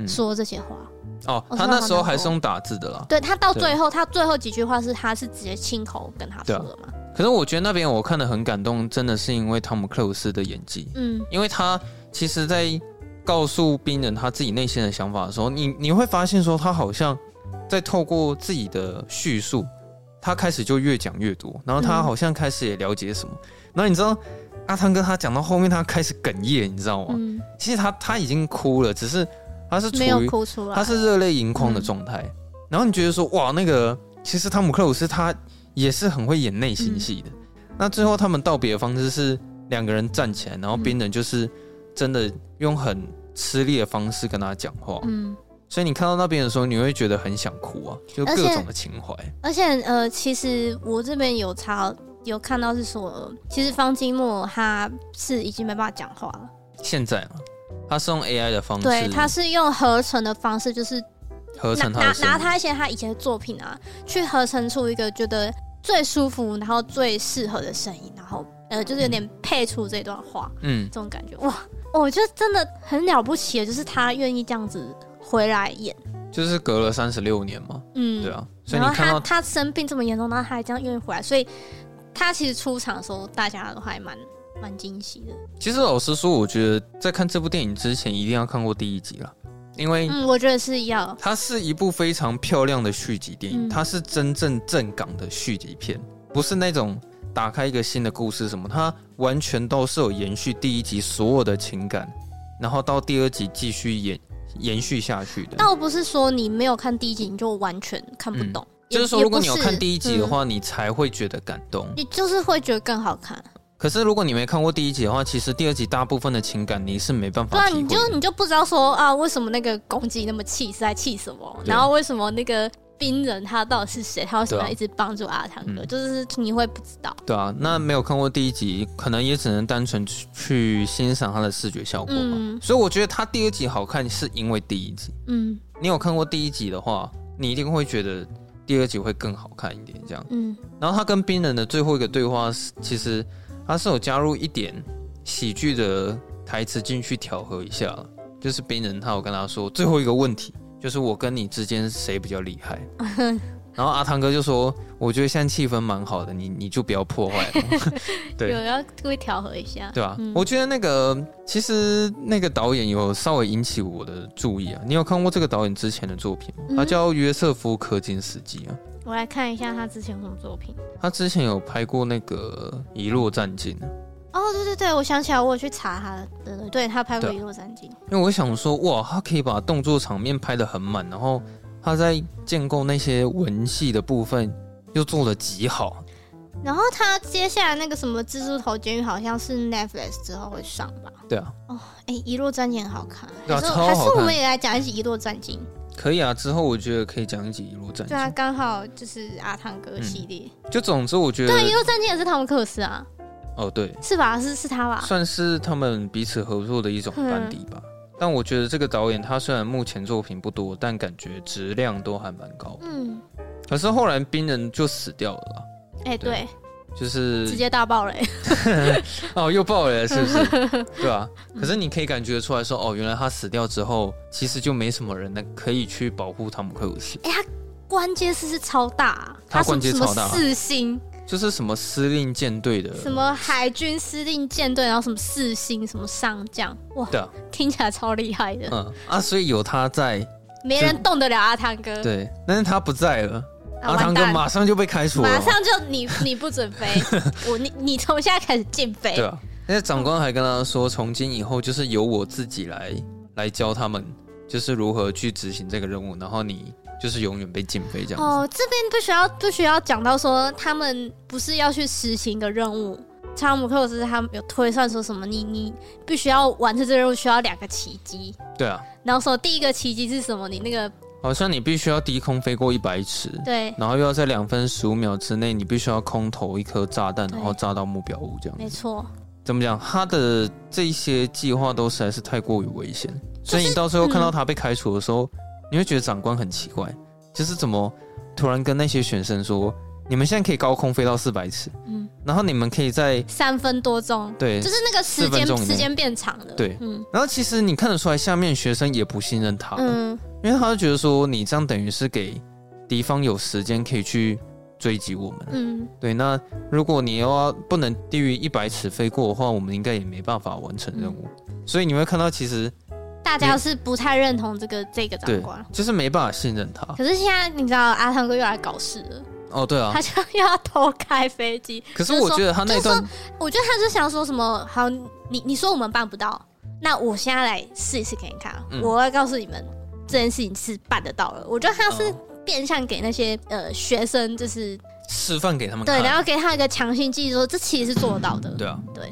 说这些话。
嗯、哦，他那时候还是用打字的啦。
对，他到最后，他最后几句话是他是直接亲口跟他说的嘛。
可是我觉得那边我看得很感动，真的是因为汤姆克鲁斯的演技。嗯，因为他其实，在。告诉病人他自己内心的想法的时候，你你会发现说他好像在透过自己的叙述，他开始就越讲越多，然后他好像开始也了解什么。嗯、然后你知道阿汤哥他讲到后面他开始哽咽，你知道吗？嗯、其实他他已经哭了，只是他是没有哭出来他是热泪盈眶的状态。嗯、然后你觉得说哇，那个其实汤姆克鲁斯他也是很会演内心戏的。嗯、那最后他们道别的方式是两个人站起来，然后冰人就是真的用很吃力的方式跟他讲话。嗯。所以你看到那边的时候，你会觉得很想哭啊，就各种的情怀。
而且呃，其实我这边有查有看到是说，其实方金墨他是已经没办法讲话了。
现在啊，他是用 AI 的方式，
对，他是用合成的方式，就是
合成
拿拿他一些他以前的作品啊，去合成出一个觉得最舒服，然后最适合的声音，然后呃，就是有点配出这段话，嗯，这种感觉哇，我觉得真的很了不起，就是他愿意这样子。回来演，
就是隔了三十六年嘛。嗯，对啊。所以你看到
他，他生病这么严重，然后他还这样愿意回来，所以他其实出场的时候，大家都还蛮蛮惊喜的。
其实老实说，我觉得在看这部电影之前，一定要看过第一集了，因为
嗯，我觉得是要。
它是一部非常漂亮的续集电影，嗯、它是真正正港的续集片，不是那种打开一个新的故事什么，它完全都是有延续第一集所有的情感，然后到第二集继续延。延续下去的，
倒不是说你没有看第一集你就完全看不懂，
嗯、就是说如果你有看第一集的话，嗯、你才会觉得感动，
你就是会觉得更好看。
可是如果你没看过第一集的话，其实第二集大部分的情感你是没办法。
对啊，你就你就不知道说啊，为什么那个公鸡那么气是在气什么？然后为什么那个。冰人他到底是谁？他为什么要一直帮助阿汤哥？就是你会不知道。
对啊，那没有看过第一集，可能也只能单纯去欣赏他的视觉效果嘛。嗯、所以我觉得他第二集好看，是因为第一集。嗯，你有看过第一集的话，你一定会觉得第二集会更好看一点。这样，嗯。然后他跟冰人的最后一个对话，其实他是有加入一点喜剧的台词进去调和一下，就是冰人他有跟他说最后一个问题。就是我跟你之间谁比较厉害？然后阿汤哥就说：“我觉得现在气氛蛮好的，你你就不要破坏了。”对，
有要会调和一下，
对吧？嗯、我觉得那个其实那个导演有稍微引起我的注意啊。你有看过这个导演之前的作品吗？嗯、他叫约瑟夫·柯金斯基啊。
我来看一下他之前什么作品。
他之前有拍过那个《遗落战境》。
哦，对对对，我想起来，我有去查他的，对，他拍过《遗落战境》。
因为我想说，哇，他可以把动作场面拍得很满，然后他在建构那些文戏的部分又做得极好。
然后他接下来那个什么《蜘蛛头监狱》好像是 Netflix 之后会上吧？
对啊。
哦，哎，《遗落战境》很好看，
对啊，超好看。
还是我们也来讲一集《遗落战境》？
可以啊，之后我觉得可以讲一集《一路战境》。
对啊，刚好就是阿汤哥系列。
嗯、就总之，我觉得
对《一路战境》也是汤姆克斯啊。
哦，对，
是吧？是是他吧？
算是他们彼此合作的一种班底吧。嗯、但我觉得这个导演他虽然目前作品不多，但感觉质量都还蛮高。嗯。可是后来冰人就死掉了。
哎、对，
就是
直接大爆雷。
哦，又爆雷了，是不是？对啊。可是你可以感觉出来说，哦，原来他死掉之后，其实就没什么人能可以去保护汤姆克鲁斯。
哎、欸，他关键是是超大、啊，他关键超大，四星。
就是什么司令舰队的，
什么海军司令舰队，然后什么四星，什么上将，哇，对啊，听起来超厉害的。
嗯啊，所以有他在，
没人动得了阿汤哥。
对，但是他不在了，啊、阿汤哥马上就被开除了，
马上就你你不准飞，我你你从现在开始禁飞。
对啊，那长官还跟他说，从今以后就是由我自己来来教他们，就是如何去执行这个任务，然后你。就是永远被禁飞这样
哦，这边不需要不需要讲到说他们不是要去实行一个任务。汤姆克鲁斯他们有推算说什么？你你必须要完成这个任务需要两个奇迹。
对啊。
然后说第一个奇迹是什么？你那个
好像你必须要低空飞过一百尺。
对。
然后又要在两分十五秒之内，你必须要空投一颗炸弹，然后炸到目标物这样。
没错。
怎么讲？他的这些计划都实在是太过于危险，所以你到最后看到他被开除的时候。嗯你会觉得长官很奇怪，就是怎么突然跟那些学生说，你们现在可以高空飞到四百尺，嗯，然后你们可以在
三分多钟，
对，
就是那个时间时间变长了，
对，嗯，然后其实你看得出来，下面学生也不信任他，嗯，因为他就觉得说，你这样等于是给敌方有时间可以去追击我们，嗯，对，那如果你要不能低于一百尺飞过的话，我们应该也没办法完成任务，嗯，所以你会看到其实。
大家是不太认同这个这个长官，
就是没办法信任他。
可是现在你知道阿汤哥又来搞事了。
哦，对啊，
他就要偷开飞机。
可是我觉得他那段，
我觉得他是想说什么？好，你你说我们办不到，那我现在来试一试给你看。嗯、我要告诉你们，这件事情是办得到了。我觉得他是变相给那些呃学生，就是
示范给他们看，
对，然后给他一个强心剂，说这其实是做得到的。
对啊，
对。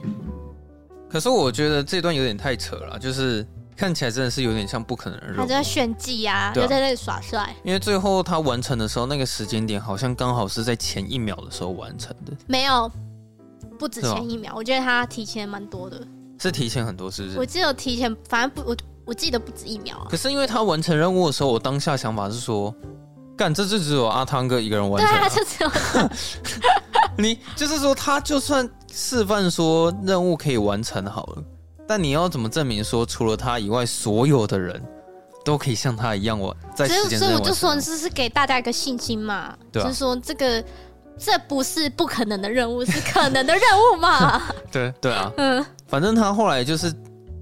可是我觉得这段有点太扯了，就是看起来真的是有点像不可能。
他就在炫技啊，就在那里耍帅。
因为最后他完成的时候，那个时间点好像刚好是在前一秒的时候完成的。
没有，不止前一秒，我觉得他提前蛮多的。
是提前很多，是不是？
我记得提前，反正不，我我记得不止一秒啊。
可是因为他完成任务的时候，我当下想法是说，干，这就只有阿汤哥一个人完成。
对啊，就只有。
你就是说，他就算示范说任务可以完成好了，但你要怎么证明说，除了他以外，所有的人都可以像他一样，我在时间内完成？所以我就
说，这是给大家一个信心嘛，就是说这个这不是不可能的任务，是可能的任务嘛。
对对啊，嗯，反正他后来就是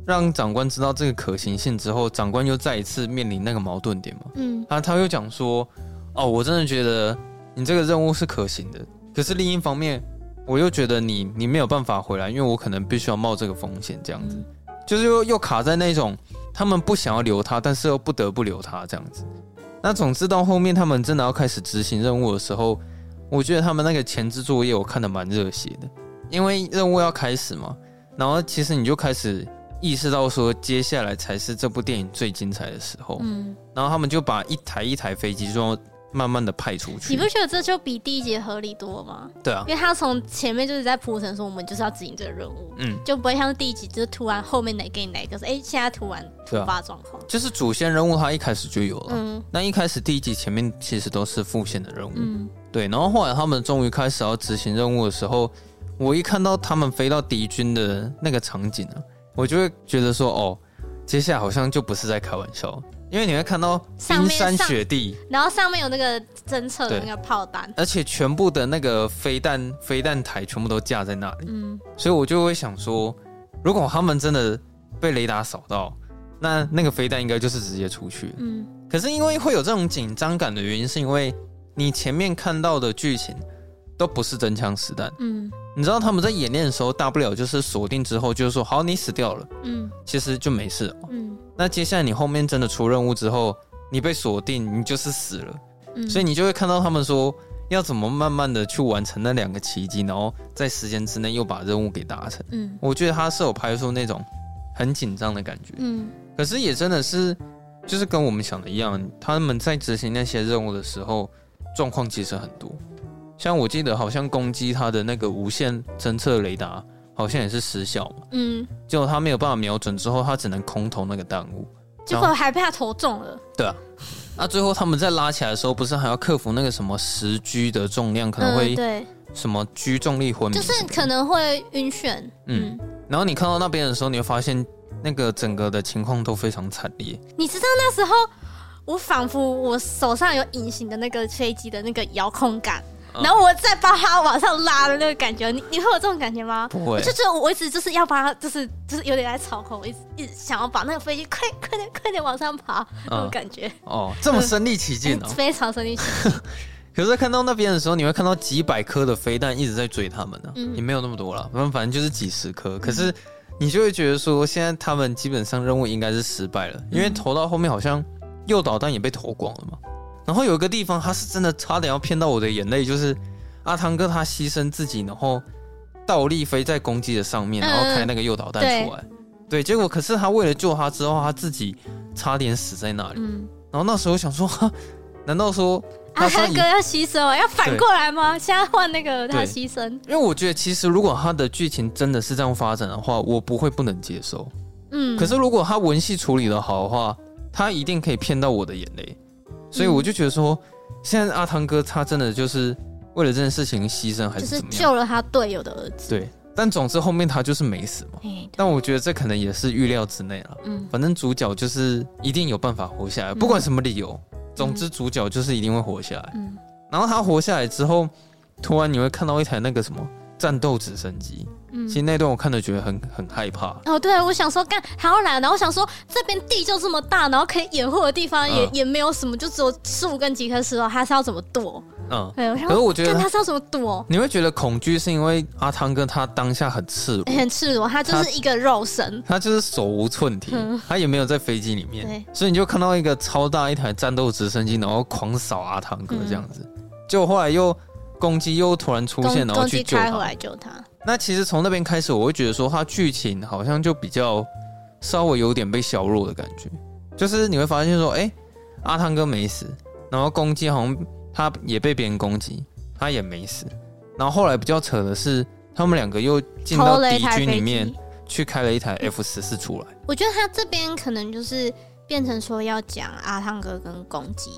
让长官知道这个可行性之后，长官又再一次面临那个矛盾点嘛。嗯，他他又讲说，哦，我真的觉得你这个任务是可行的。可是另一方面，我又觉得你你没有办法回来，因为我可能必须要冒这个风险，这样子，就是又又卡在那种他们不想要留他，但是又不得不留他这样子。那总之到后面他们真的要开始执行任务的时候，我觉得他们那个前置作业我看的蛮热血的，因为任务要开始嘛，然后其实你就开始意识到说接下来才是这部电影最精彩的时候，嗯，然后他们就把一台一台飞机就。慢慢的派出去，
你不觉得这就比第一集合理多吗？
对啊，
因为他从前面就是在铺陈说我们就是要执行这个任务，嗯，就不会像第一集就是突然后面哪给你哪个是哎、欸，现在突然突发状况，
就是主线任务他一开始就有了，嗯，那一开始第一集前面其实都是副线的任务，嗯，对，然后后来他们终于开始要执行任务的时候，我一看到他们飞到敌军的那个场景啊，我就会觉得说哦，接下来好像就不是在开玩笑。因为你会看到冰山雪地，
然后上面有那个侦测的那个炮弹，
而且全部的那个飞弹飞弹台全部都架在那里。嗯，所以我就会想说，如果他们真的被雷达扫到，那那个飞弹应该就是直接出去。嗯，可是因为会有这种紧张感的原因，是因为你前面看到的剧情都不是真枪实弹。嗯，你知道他们在演练的时候，大不了就是锁定之后就是说，好，你死掉了。嗯，其实就没事了。嗯。那接下来你后面真的出任务之后，你被锁定，你就是死了。嗯，所以你就会看到他们说要怎么慢慢的去完成那两个奇迹，然后在时间之内又把任务给达成。嗯，我觉得他是有拍出那种很紧张的感觉。嗯，可是也真的是就是跟我们想的一样，他们在执行那些任务的时候，状况其实很多。像我记得好像攻击他的那个无线侦测雷达。好像也是失效嘛，嗯，结果他没有办法瞄准，之后他只能空投那个弹物，
结果还被他投中了。
对啊，那最后他们在拉起来的时候，不是还要克服那个什么十 G 的重量，可能会对什么 G 重力昏迷，
就是可能会晕眩。嗯，
然后你看到那边的时候，你会发现那个整个的情况都非常惨烈。
你知道那时候我仿佛我手上有隐形的那个飞机的那个遥控杆。然后我再把它往上拉的那个感觉，你你会有这种感觉吗？
不会，
就觉得我一直就是要把它，就是就是有点在操控，我一直一直想要把那个飞机快快点快点往上爬，那种感觉。
哦，这么身临其境哦，
非常身临其境。
可是看到那边的时候，你会看到几百颗的飞弹一直在追他们呢，也没有那么多了，反正反正就是几十颗。可是你就会觉得说，现在他们基本上任务应该是失败了，因为投到后面好像诱导弹也被投光了嘛。然后有一个地方，他是真的差点要骗到我的眼泪，就是阿汤哥他牺牲自己，然后倒立飞在公鸡的上面，然后开那个诱导弹出来。嗯、对，对，结果可是他为了救他之后，他自己差点死在那里。嗯、然后那时候想说，难道说
阿汤哥要牺牲了，要反过来吗？对现在换那个他牺牲？
因为我觉得，其实如果他的剧情真的是这样发展的话，我不会不能接受。嗯，可是如果他文戏处理的好的话，他一定可以骗到我的眼泪。所以我就觉得说，现在阿汤哥他真的就是为了这件事情牺牲，还是怎么样？
救了他队友的儿子。
对，但总之后面他就是没死嘛。但我觉得这可能也是预料之内了。嗯，反正主角就是一定有办法活下来，不管什么理由。总之主角就是一定会活下来。嗯，然后他活下来之后，突然你会看到一台那个什么战斗直升机。嗯，其实那段我看了觉得很很害怕。
哦，对，我想说，干还要来，然后我想说这边地就这么大，然后可以掩护的地方也、嗯、也没有什么，就只有树跟几棵石头，他是要怎么躲？嗯，可是我觉得他是要怎么躲？
你会觉得恐惧是因为阿汤哥他当下很赤裸，
很赤裸，他就是一个肉身，
他，他就是手无寸铁，嗯、他也没有在飞机里面，所以你就看到一个超大一台战斗直升机，然后狂扫阿汤哥这样子，结果、嗯、后来又攻击又突然出现，然后去救他。那其实从那边开始，我会觉得说，他剧情好像就比较稍微有点被削弱的感觉。就是你会发现说，哎、欸，阿汤哥没死，然后公鸡好像他也被别人攻击，他也没死。然后后来比较扯的是，他们两个又进到敌军里面去开了一台 F 十四出来。
我觉得他这边可能就是变成说要讲阿汤哥跟公鸡。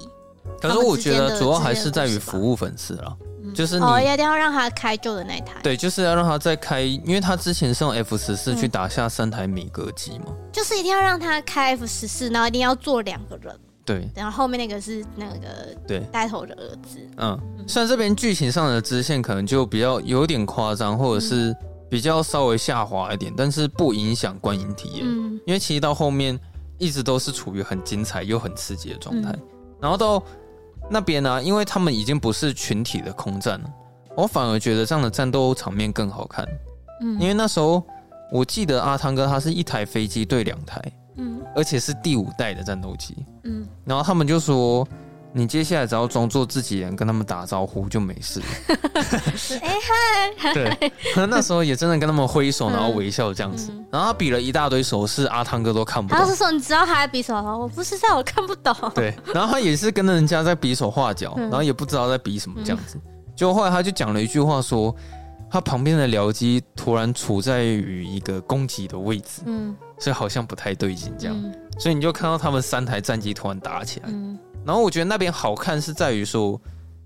可是我觉得主要还是在于服务粉丝了。就是你、
哦、一定要让他开旧的那台，
对，就是要让他再开，因为他之前是用 F 十四去打下三台米格机嘛，
就是一定要让他开 F 十四，然后一定要坐两个人，
对，
然后后面那个是那个对。带头的儿子，
嗯，虽然这边剧情上的支线可能就比较有点夸张，或者是比较稍微下滑一点，但是不影响观影体验，嗯，因为其实到后面一直都是处于很精彩又很刺激的状态，嗯、然后到。那边呢、啊？因为他们已经不是群体的空战了，我反而觉得这样的战斗场面更好看。嗯，因为那时候我记得阿汤哥他是一台飞机对两台，嗯，而且是第五代的战斗机，嗯，然后他们就说。你接下来只要装作自己人跟他们打招呼就没事。哎嗨！对，那时候也真的跟他们挥手，然后微笑这样子。然后他比了一大堆手势，阿汤哥都看不懂。
他是说你知道他在比手吗？我不知道，我看不懂。
对，然后他也是跟着人家在比手画脚，然后也不知道在比什么这样子。就后来他就讲了一句话说，他旁边的僚机突然处在于一个攻击的位置，嗯，所以好像不太对劲这样。所以你就看到他们三台战机突然打起来。然后我觉得那边好看是在于说，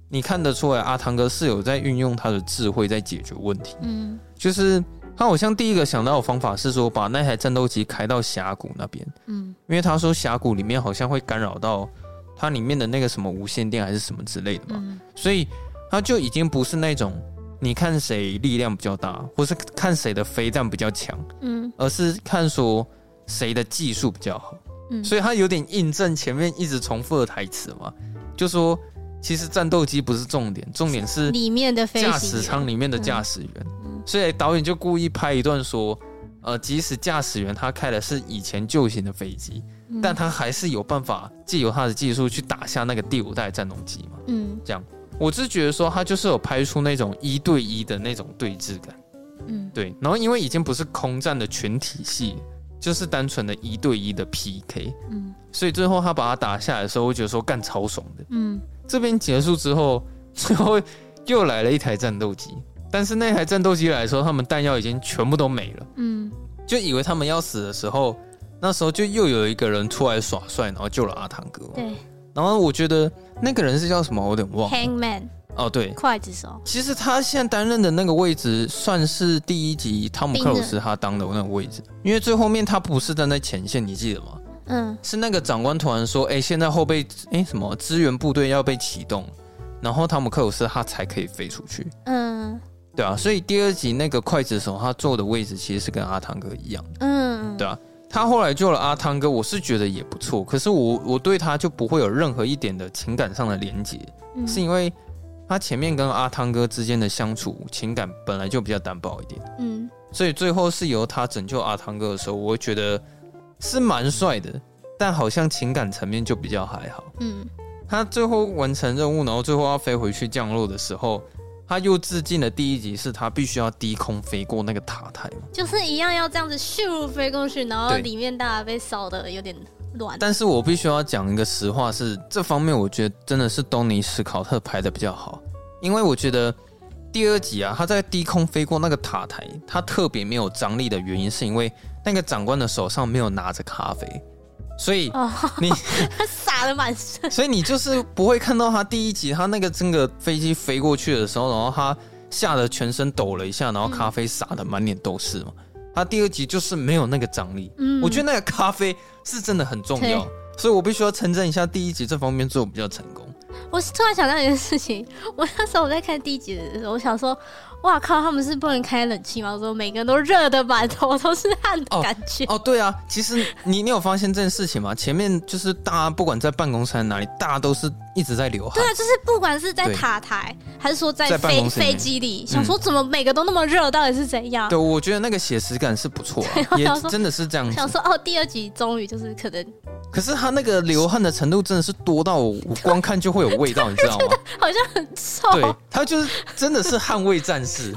你看得出来阿汤哥是有在运用他的智慧在解决问题。嗯，就是他好像第一个想到的方法是说，把那台战斗机开到峡谷那边。嗯，因为他说峡谷里面好像会干扰到它里面的那个什么无线电还是什么之类的嘛。嗯，所以他就已经不是那种你看谁力量比较大，或是看谁的飞弹比较强。嗯，而是看说谁的技术比较好。嗯，所以他有点印证前面一直重复的台词嘛，就说其实战斗机不是重点，重点是
里面的驾
驶舱里面的驾驶员。所以导演就故意拍一段说，呃，即使驾驶员他开的是以前旧型的飞机，但他还是有办法借由他的技术去打下那个第五代战斗机嘛。嗯，这样，我是觉得说他就是有拍出那种一对一的那种对峙感。嗯，对，然后因为已经不是空战的群体系。就是单纯的一对一的 PK，嗯，所以最后他把他打下来的时候，我觉得说干超爽的，嗯，这边结束之后，最后又来了一台战斗机，但是那台战斗机来的时候，他们弹药已经全部都没了，嗯，就以为他们要死的时候，那时候就又有一个人出来耍帅，然后救了阿汤哥，对，然后我觉得那个人是叫什么，我有点忘了，Hangman。哦，对，
刽子手。
其实他现在担任的那个位置，算是第一集汤姆克鲁斯他当的那个位置，因为最后面他不是站在前线，你记得吗？嗯，是那个长官突然说，哎，现在后备，哎，什么支援部队要被启动，然后汤姆克鲁斯他才可以飞出去。嗯，对啊，所以第二集那个刽子手他坐的位置其实是跟阿汤哥一样。嗯，对啊，他后来救了阿汤哥，我是觉得也不错，可是我我对他就不会有任何一点的情感上的连接，嗯、是因为。他前面跟阿汤哥之间的相处情感本来就比较单薄一点，嗯，所以最后是由他拯救阿汤哥的时候，我会觉得是蛮帅的，但好像情感层面就比较还好，嗯，他最后完成任务，然后最后要飞回去降落的时候，他又致敬了第一集，是他必须要低空飞过那个塔台，
就是一样要这样子咻飞过去，然后里面大家被烧的有点乱。
但是我必须要讲一个实话是，是这方面我觉得真的是东尼史考特拍的比较好。因为我觉得第二集啊，他在低空飞过那个塔台，他特别没有张力的原因，是因为那个长官的手上没有拿着咖啡，所以你
他洒的满身，
所以你就是不会看到他第一集他那个整个飞机飞过去的时候，然后他吓得全身抖了一下，然后咖啡洒的满脸都是嘛。他第二集就是没有那个张力，嗯，我觉得那个咖啡是真的很重要，所以我必须要称赞一下第一集这方面做得比较成功。
我突然想到一件事情，我那时候我在看第一集的时候，我想说，哇靠，他们是不能开冷气吗？我说每个人都热的满头都是汗的感觉。
哦，哦，对啊，其实你你有发现这件事情吗？前面就是大家不管在办公室在哪里，大家都是一直在流汗。
对啊，就是不管是在塔台还是说在飞飞机里，想说怎么每个都那么热，到底是怎样？
对，我觉得那个写实感是不错啊，也真的是这样子。
想说哦，第二集终于就是可能。
可是他那个流汗的程度真的是多到我光看就会有味道，你知道吗？
好像很臭。
对，他就是真的是捍卫战士。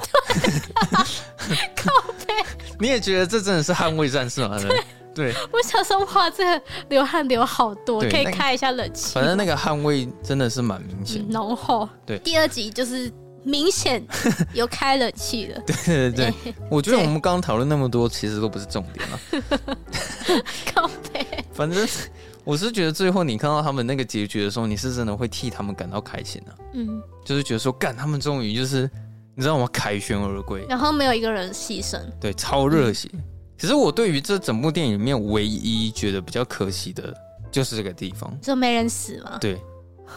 靠背，
你也觉得这真的是捍卫战士吗？对。对，
我想说，哇，这个流汗流好多，可以开一下冷气。
反正那个汗味真的是蛮明显，
浓、嗯、厚。
对，
第二集就是明显 有开冷气了。
对对对，对我觉得我们刚刚讨论那么多，其实都不是重点了。
靠背。
反正我是觉得最后你看到他们那个结局的时候，你是真的会替他们感到开心的、啊。嗯，就是觉得说，干，他们终于就是你知道吗？凯旋而归，
然后没有一个人牺牲，
对，超热血。嗯其实我对于这整部电影里面唯一觉得比较可惜的，就是这个地方，
就没人死吗？
对，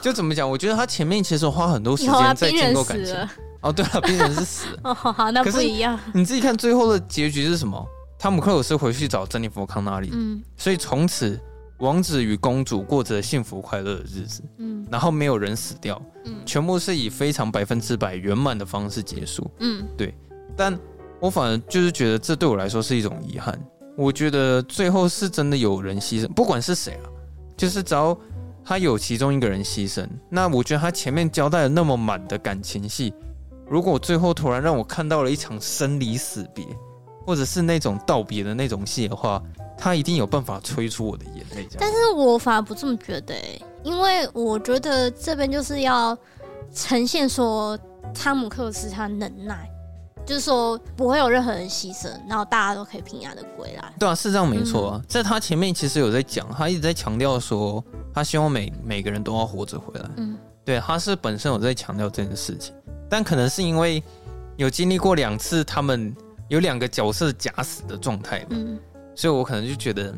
就怎么讲？我觉得他前面其实花很多时间在建构感情。哦，对了，冰人是死了。
哦，好，那不一样。
你自己看最后的结局是什么？汤姆克鲁斯回去找珍妮佛康纳利，嗯，所以从此王子与公主过着幸福快乐的日子，嗯，然后没有人死掉，嗯，全部是以非常百分之百圆满的方式结束，嗯，对，但。我反而就是觉得这对我来说是一种遗憾。我觉得最后是真的有人牺牲，不管是谁啊，就是只要他有其中一个人牺牲，那我觉得他前面交代了那么满的感情戏，如果最后突然让我看到了一场生离死别，或者是那种道别的那种戏的话，他一定有办法催出我的眼泪。
但是我反而不这么觉得，欸，因为我觉得这边就是要呈现说汤姆克斯他能耐。就是说不会有任何人牺牲，然后大家都可以平安的归来。
对啊，是这样没错啊。嗯、在他前面其实有在讲，他一直在强调说，他希望每每个人都要活着回来。嗯，对，他是本身有在强调这件事情，但可能是因为有经历过两次他们有两个角色假死的状态，嗯，所以我可能就觉得，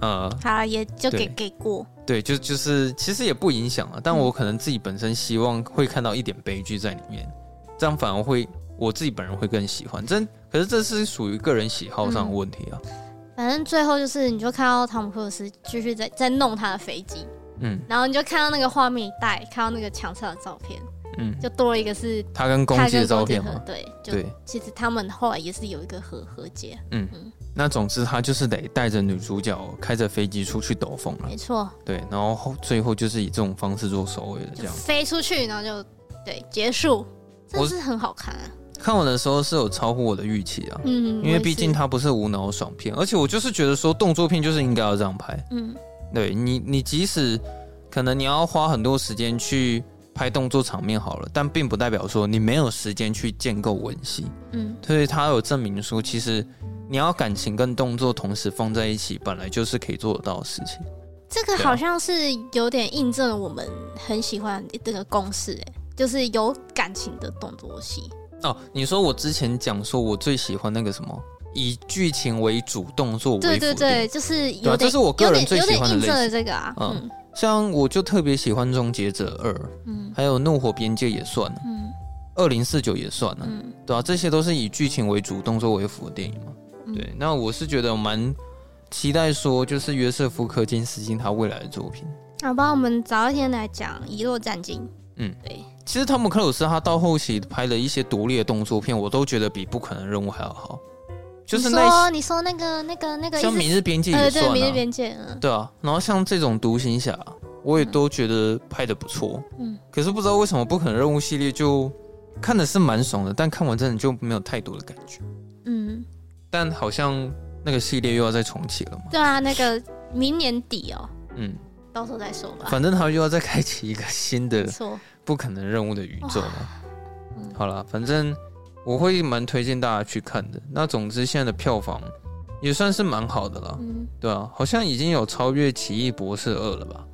呃，
他也就给给过，
对，就就是其实也不影响啊。但我可能自己本身希望会看到一点悲剧在里面，这样反而会。我自己本人会更喜欢，真可是这是属于个人喜好上的问题啊。
嗯、反正最后就是，你就看到汤姆克鲁斯继续在在弄他的飞机，嗯，然后你就看到那个画面一带，看到那个墙上的照片，嗯，就多了一个是
他跟公鸡的照片嘛，
对对，其实他们后来也是有一个和和解，嗯。嗯。
那总之他就是得带着女主角开着飞机出去兜风了，
没错，
对，然后最后就是以这种方式做收尾的，这样。
飞出去，然后就对结束，真是很好看啊。
看完的时候是有超乎我的预期啊，嗯，因为毕竟它不是无脑爽片，而且我就是觉得说动作片就是应该要这样拍，嗯，对你，你即使可能你要花很多时间去拍动作场面好了，但并不代表说你没有时间去建构文戏，嗯，所以他有证明说，其实你要感情跟动作同时放在一起，本来就是可以做得到的事情。
这个好像是有点印证了我们很喜欢这个公式，哎，就是有感情的动作戏。
哦，你说我之前讲说，我最喜欢那个什么，以剧情为主，动作为辅。
对对对，就是有点，
这是我个人最喜欢的类型。
这个啊，
嗯，像我就特别喜欢《终结者二》，嗯，还有《怒火边界》也算了，嗯，《二零四九》也算了，嗯，对啊，这些都是以剧情为主，动作为辅的电影嘛。对，那我是觉得蛮期待说，就是约瑟夫·柯金斯基他未来的作品。
好吧，我们早一天来讲《遗落战境》。嗯，对。
其实汤姆克鲁斯他到后期拍的一些独立的动作片，我都觉得比不可能任务还要好。就是那
说你说那个那个那个
像《明日边界》也算、啊
呃、对，《明日边界》嗯，
对啊。然后像这种独行侠，我也都觉得拍的不错。嗯，可是不知道为什么不可能任务系列就看的是蛮爽的，但看完真的就没有太多的感觉。嗯，但好像那个系列又要再重启了嘛？
对啊，那个明年底哦。嗯，到时候再说吧。
反正他又要再开启一个新的。错。不可能任务的宇宙嘛？嗯、好了，反正我会蛮推荐大家去看的。那总之，现在的票房也算是蛮好的了，嗯、对啊，好像已经有超越《奇异博士二》了吧？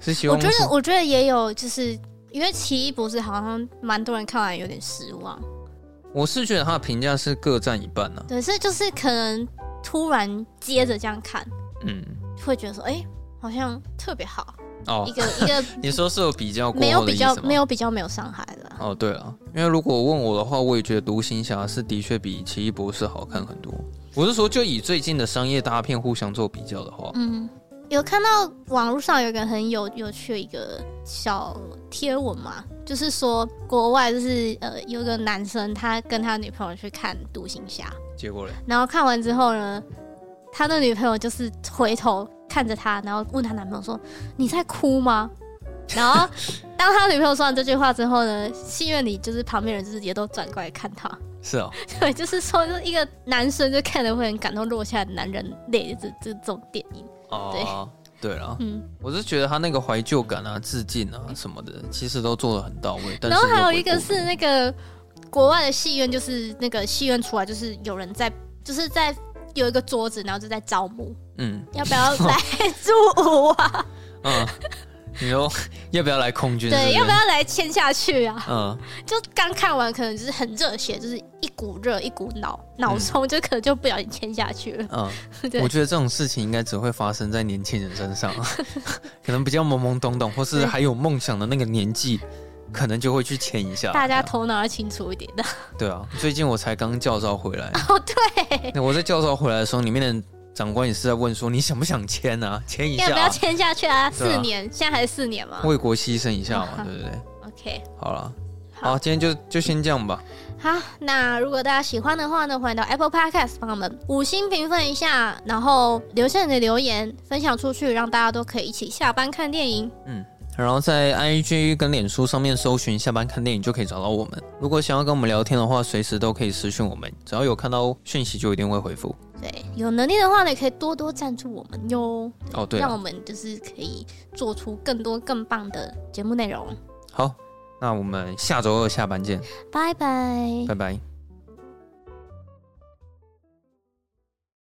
是希望是？
我觉得，我觉得也有，就是因为《奇异博士》好像蛮多人看完有点失望。
我是觉得他的评价是各占一半呢、啊。
对，是就是可能突然接着这样看，嗯，会觉得说，哎、欸，好像特别好。哦，一个一个，
你说是有比较过
没有比较没有比较没有伤害的。
哦，对了，因为如果问我的话，我也觉得独行侠是的确比奇异博士好看很多。我是说，就以最近的商业大片互相做比较的话，嗯，
有看到网络上有一个很有有趣的一个小贴文嘛，就是说国外就是呃有个男生他跟他女朋友去看独行侠，
结果嘞，
然后看完之后呢，他的女朋友就是回头。看着他，然后问他男朋友说：“你在哭吗？”然后 当他女朋友说完这句话之后呢，戏院里就是旁边人就是也都转过来看他，
是哦，
对，就是说，就是一个男生就看着会很感动，落下的男人泪这这种电影。
哦，对，对了，嗯，我是觉得他那个怀旧感啊、致敬啊什么的，其实都做的很到位。
然后还有一个是那个国外的戏院，就是那个戏院出来，就是有人在，就是在有一个桌子，然后就在招募，嗯，要不要来 住舞啊？嗯。
你说要不要来空军？
对，要不要来签下去啊？嗯，就刚看完，可能就是很热血，就是一股热，一股脑脑冲，就可能就不小心签下去了。
嗯，对。我觉得这种事情应该只会发生在年轻人身上，可能比较懵懵懂懂，或是还有梦想的那个年纪，可能就会去签一下。
大家头脑要清楚一点的。
对啊，最近我才刚教招回来。
哦，对。
我在教招回来的时候，里面的。长官也是在问说，你想不想签啊？签一下，
要不要签下去啊？四年，现在还是四年嘛？
为国牺牲一下嘛，对不对
？OK，
好了，好，今天就就先这样吧。
好，那如果大家喜欢的话呢，欢迎到 Apple Podcast 帮我们五星评分一下，然后留下你的留言，分享出去，让大家都可以一起下班看电影。嗯。
然后在 IG 跟脸书上面搜寻“下班看电影”就可以找到我们。如果想要跟我们聊天的话，随时都可以私讯我们，只要有看到讯息就一定会回复。
对，有能力的话呢，可以多多赞助我们哟。
哦，对，
让我们就是可以做出更多更棒的节目内容。
好，那我们下周二下班见，
拜拜，
拜拜。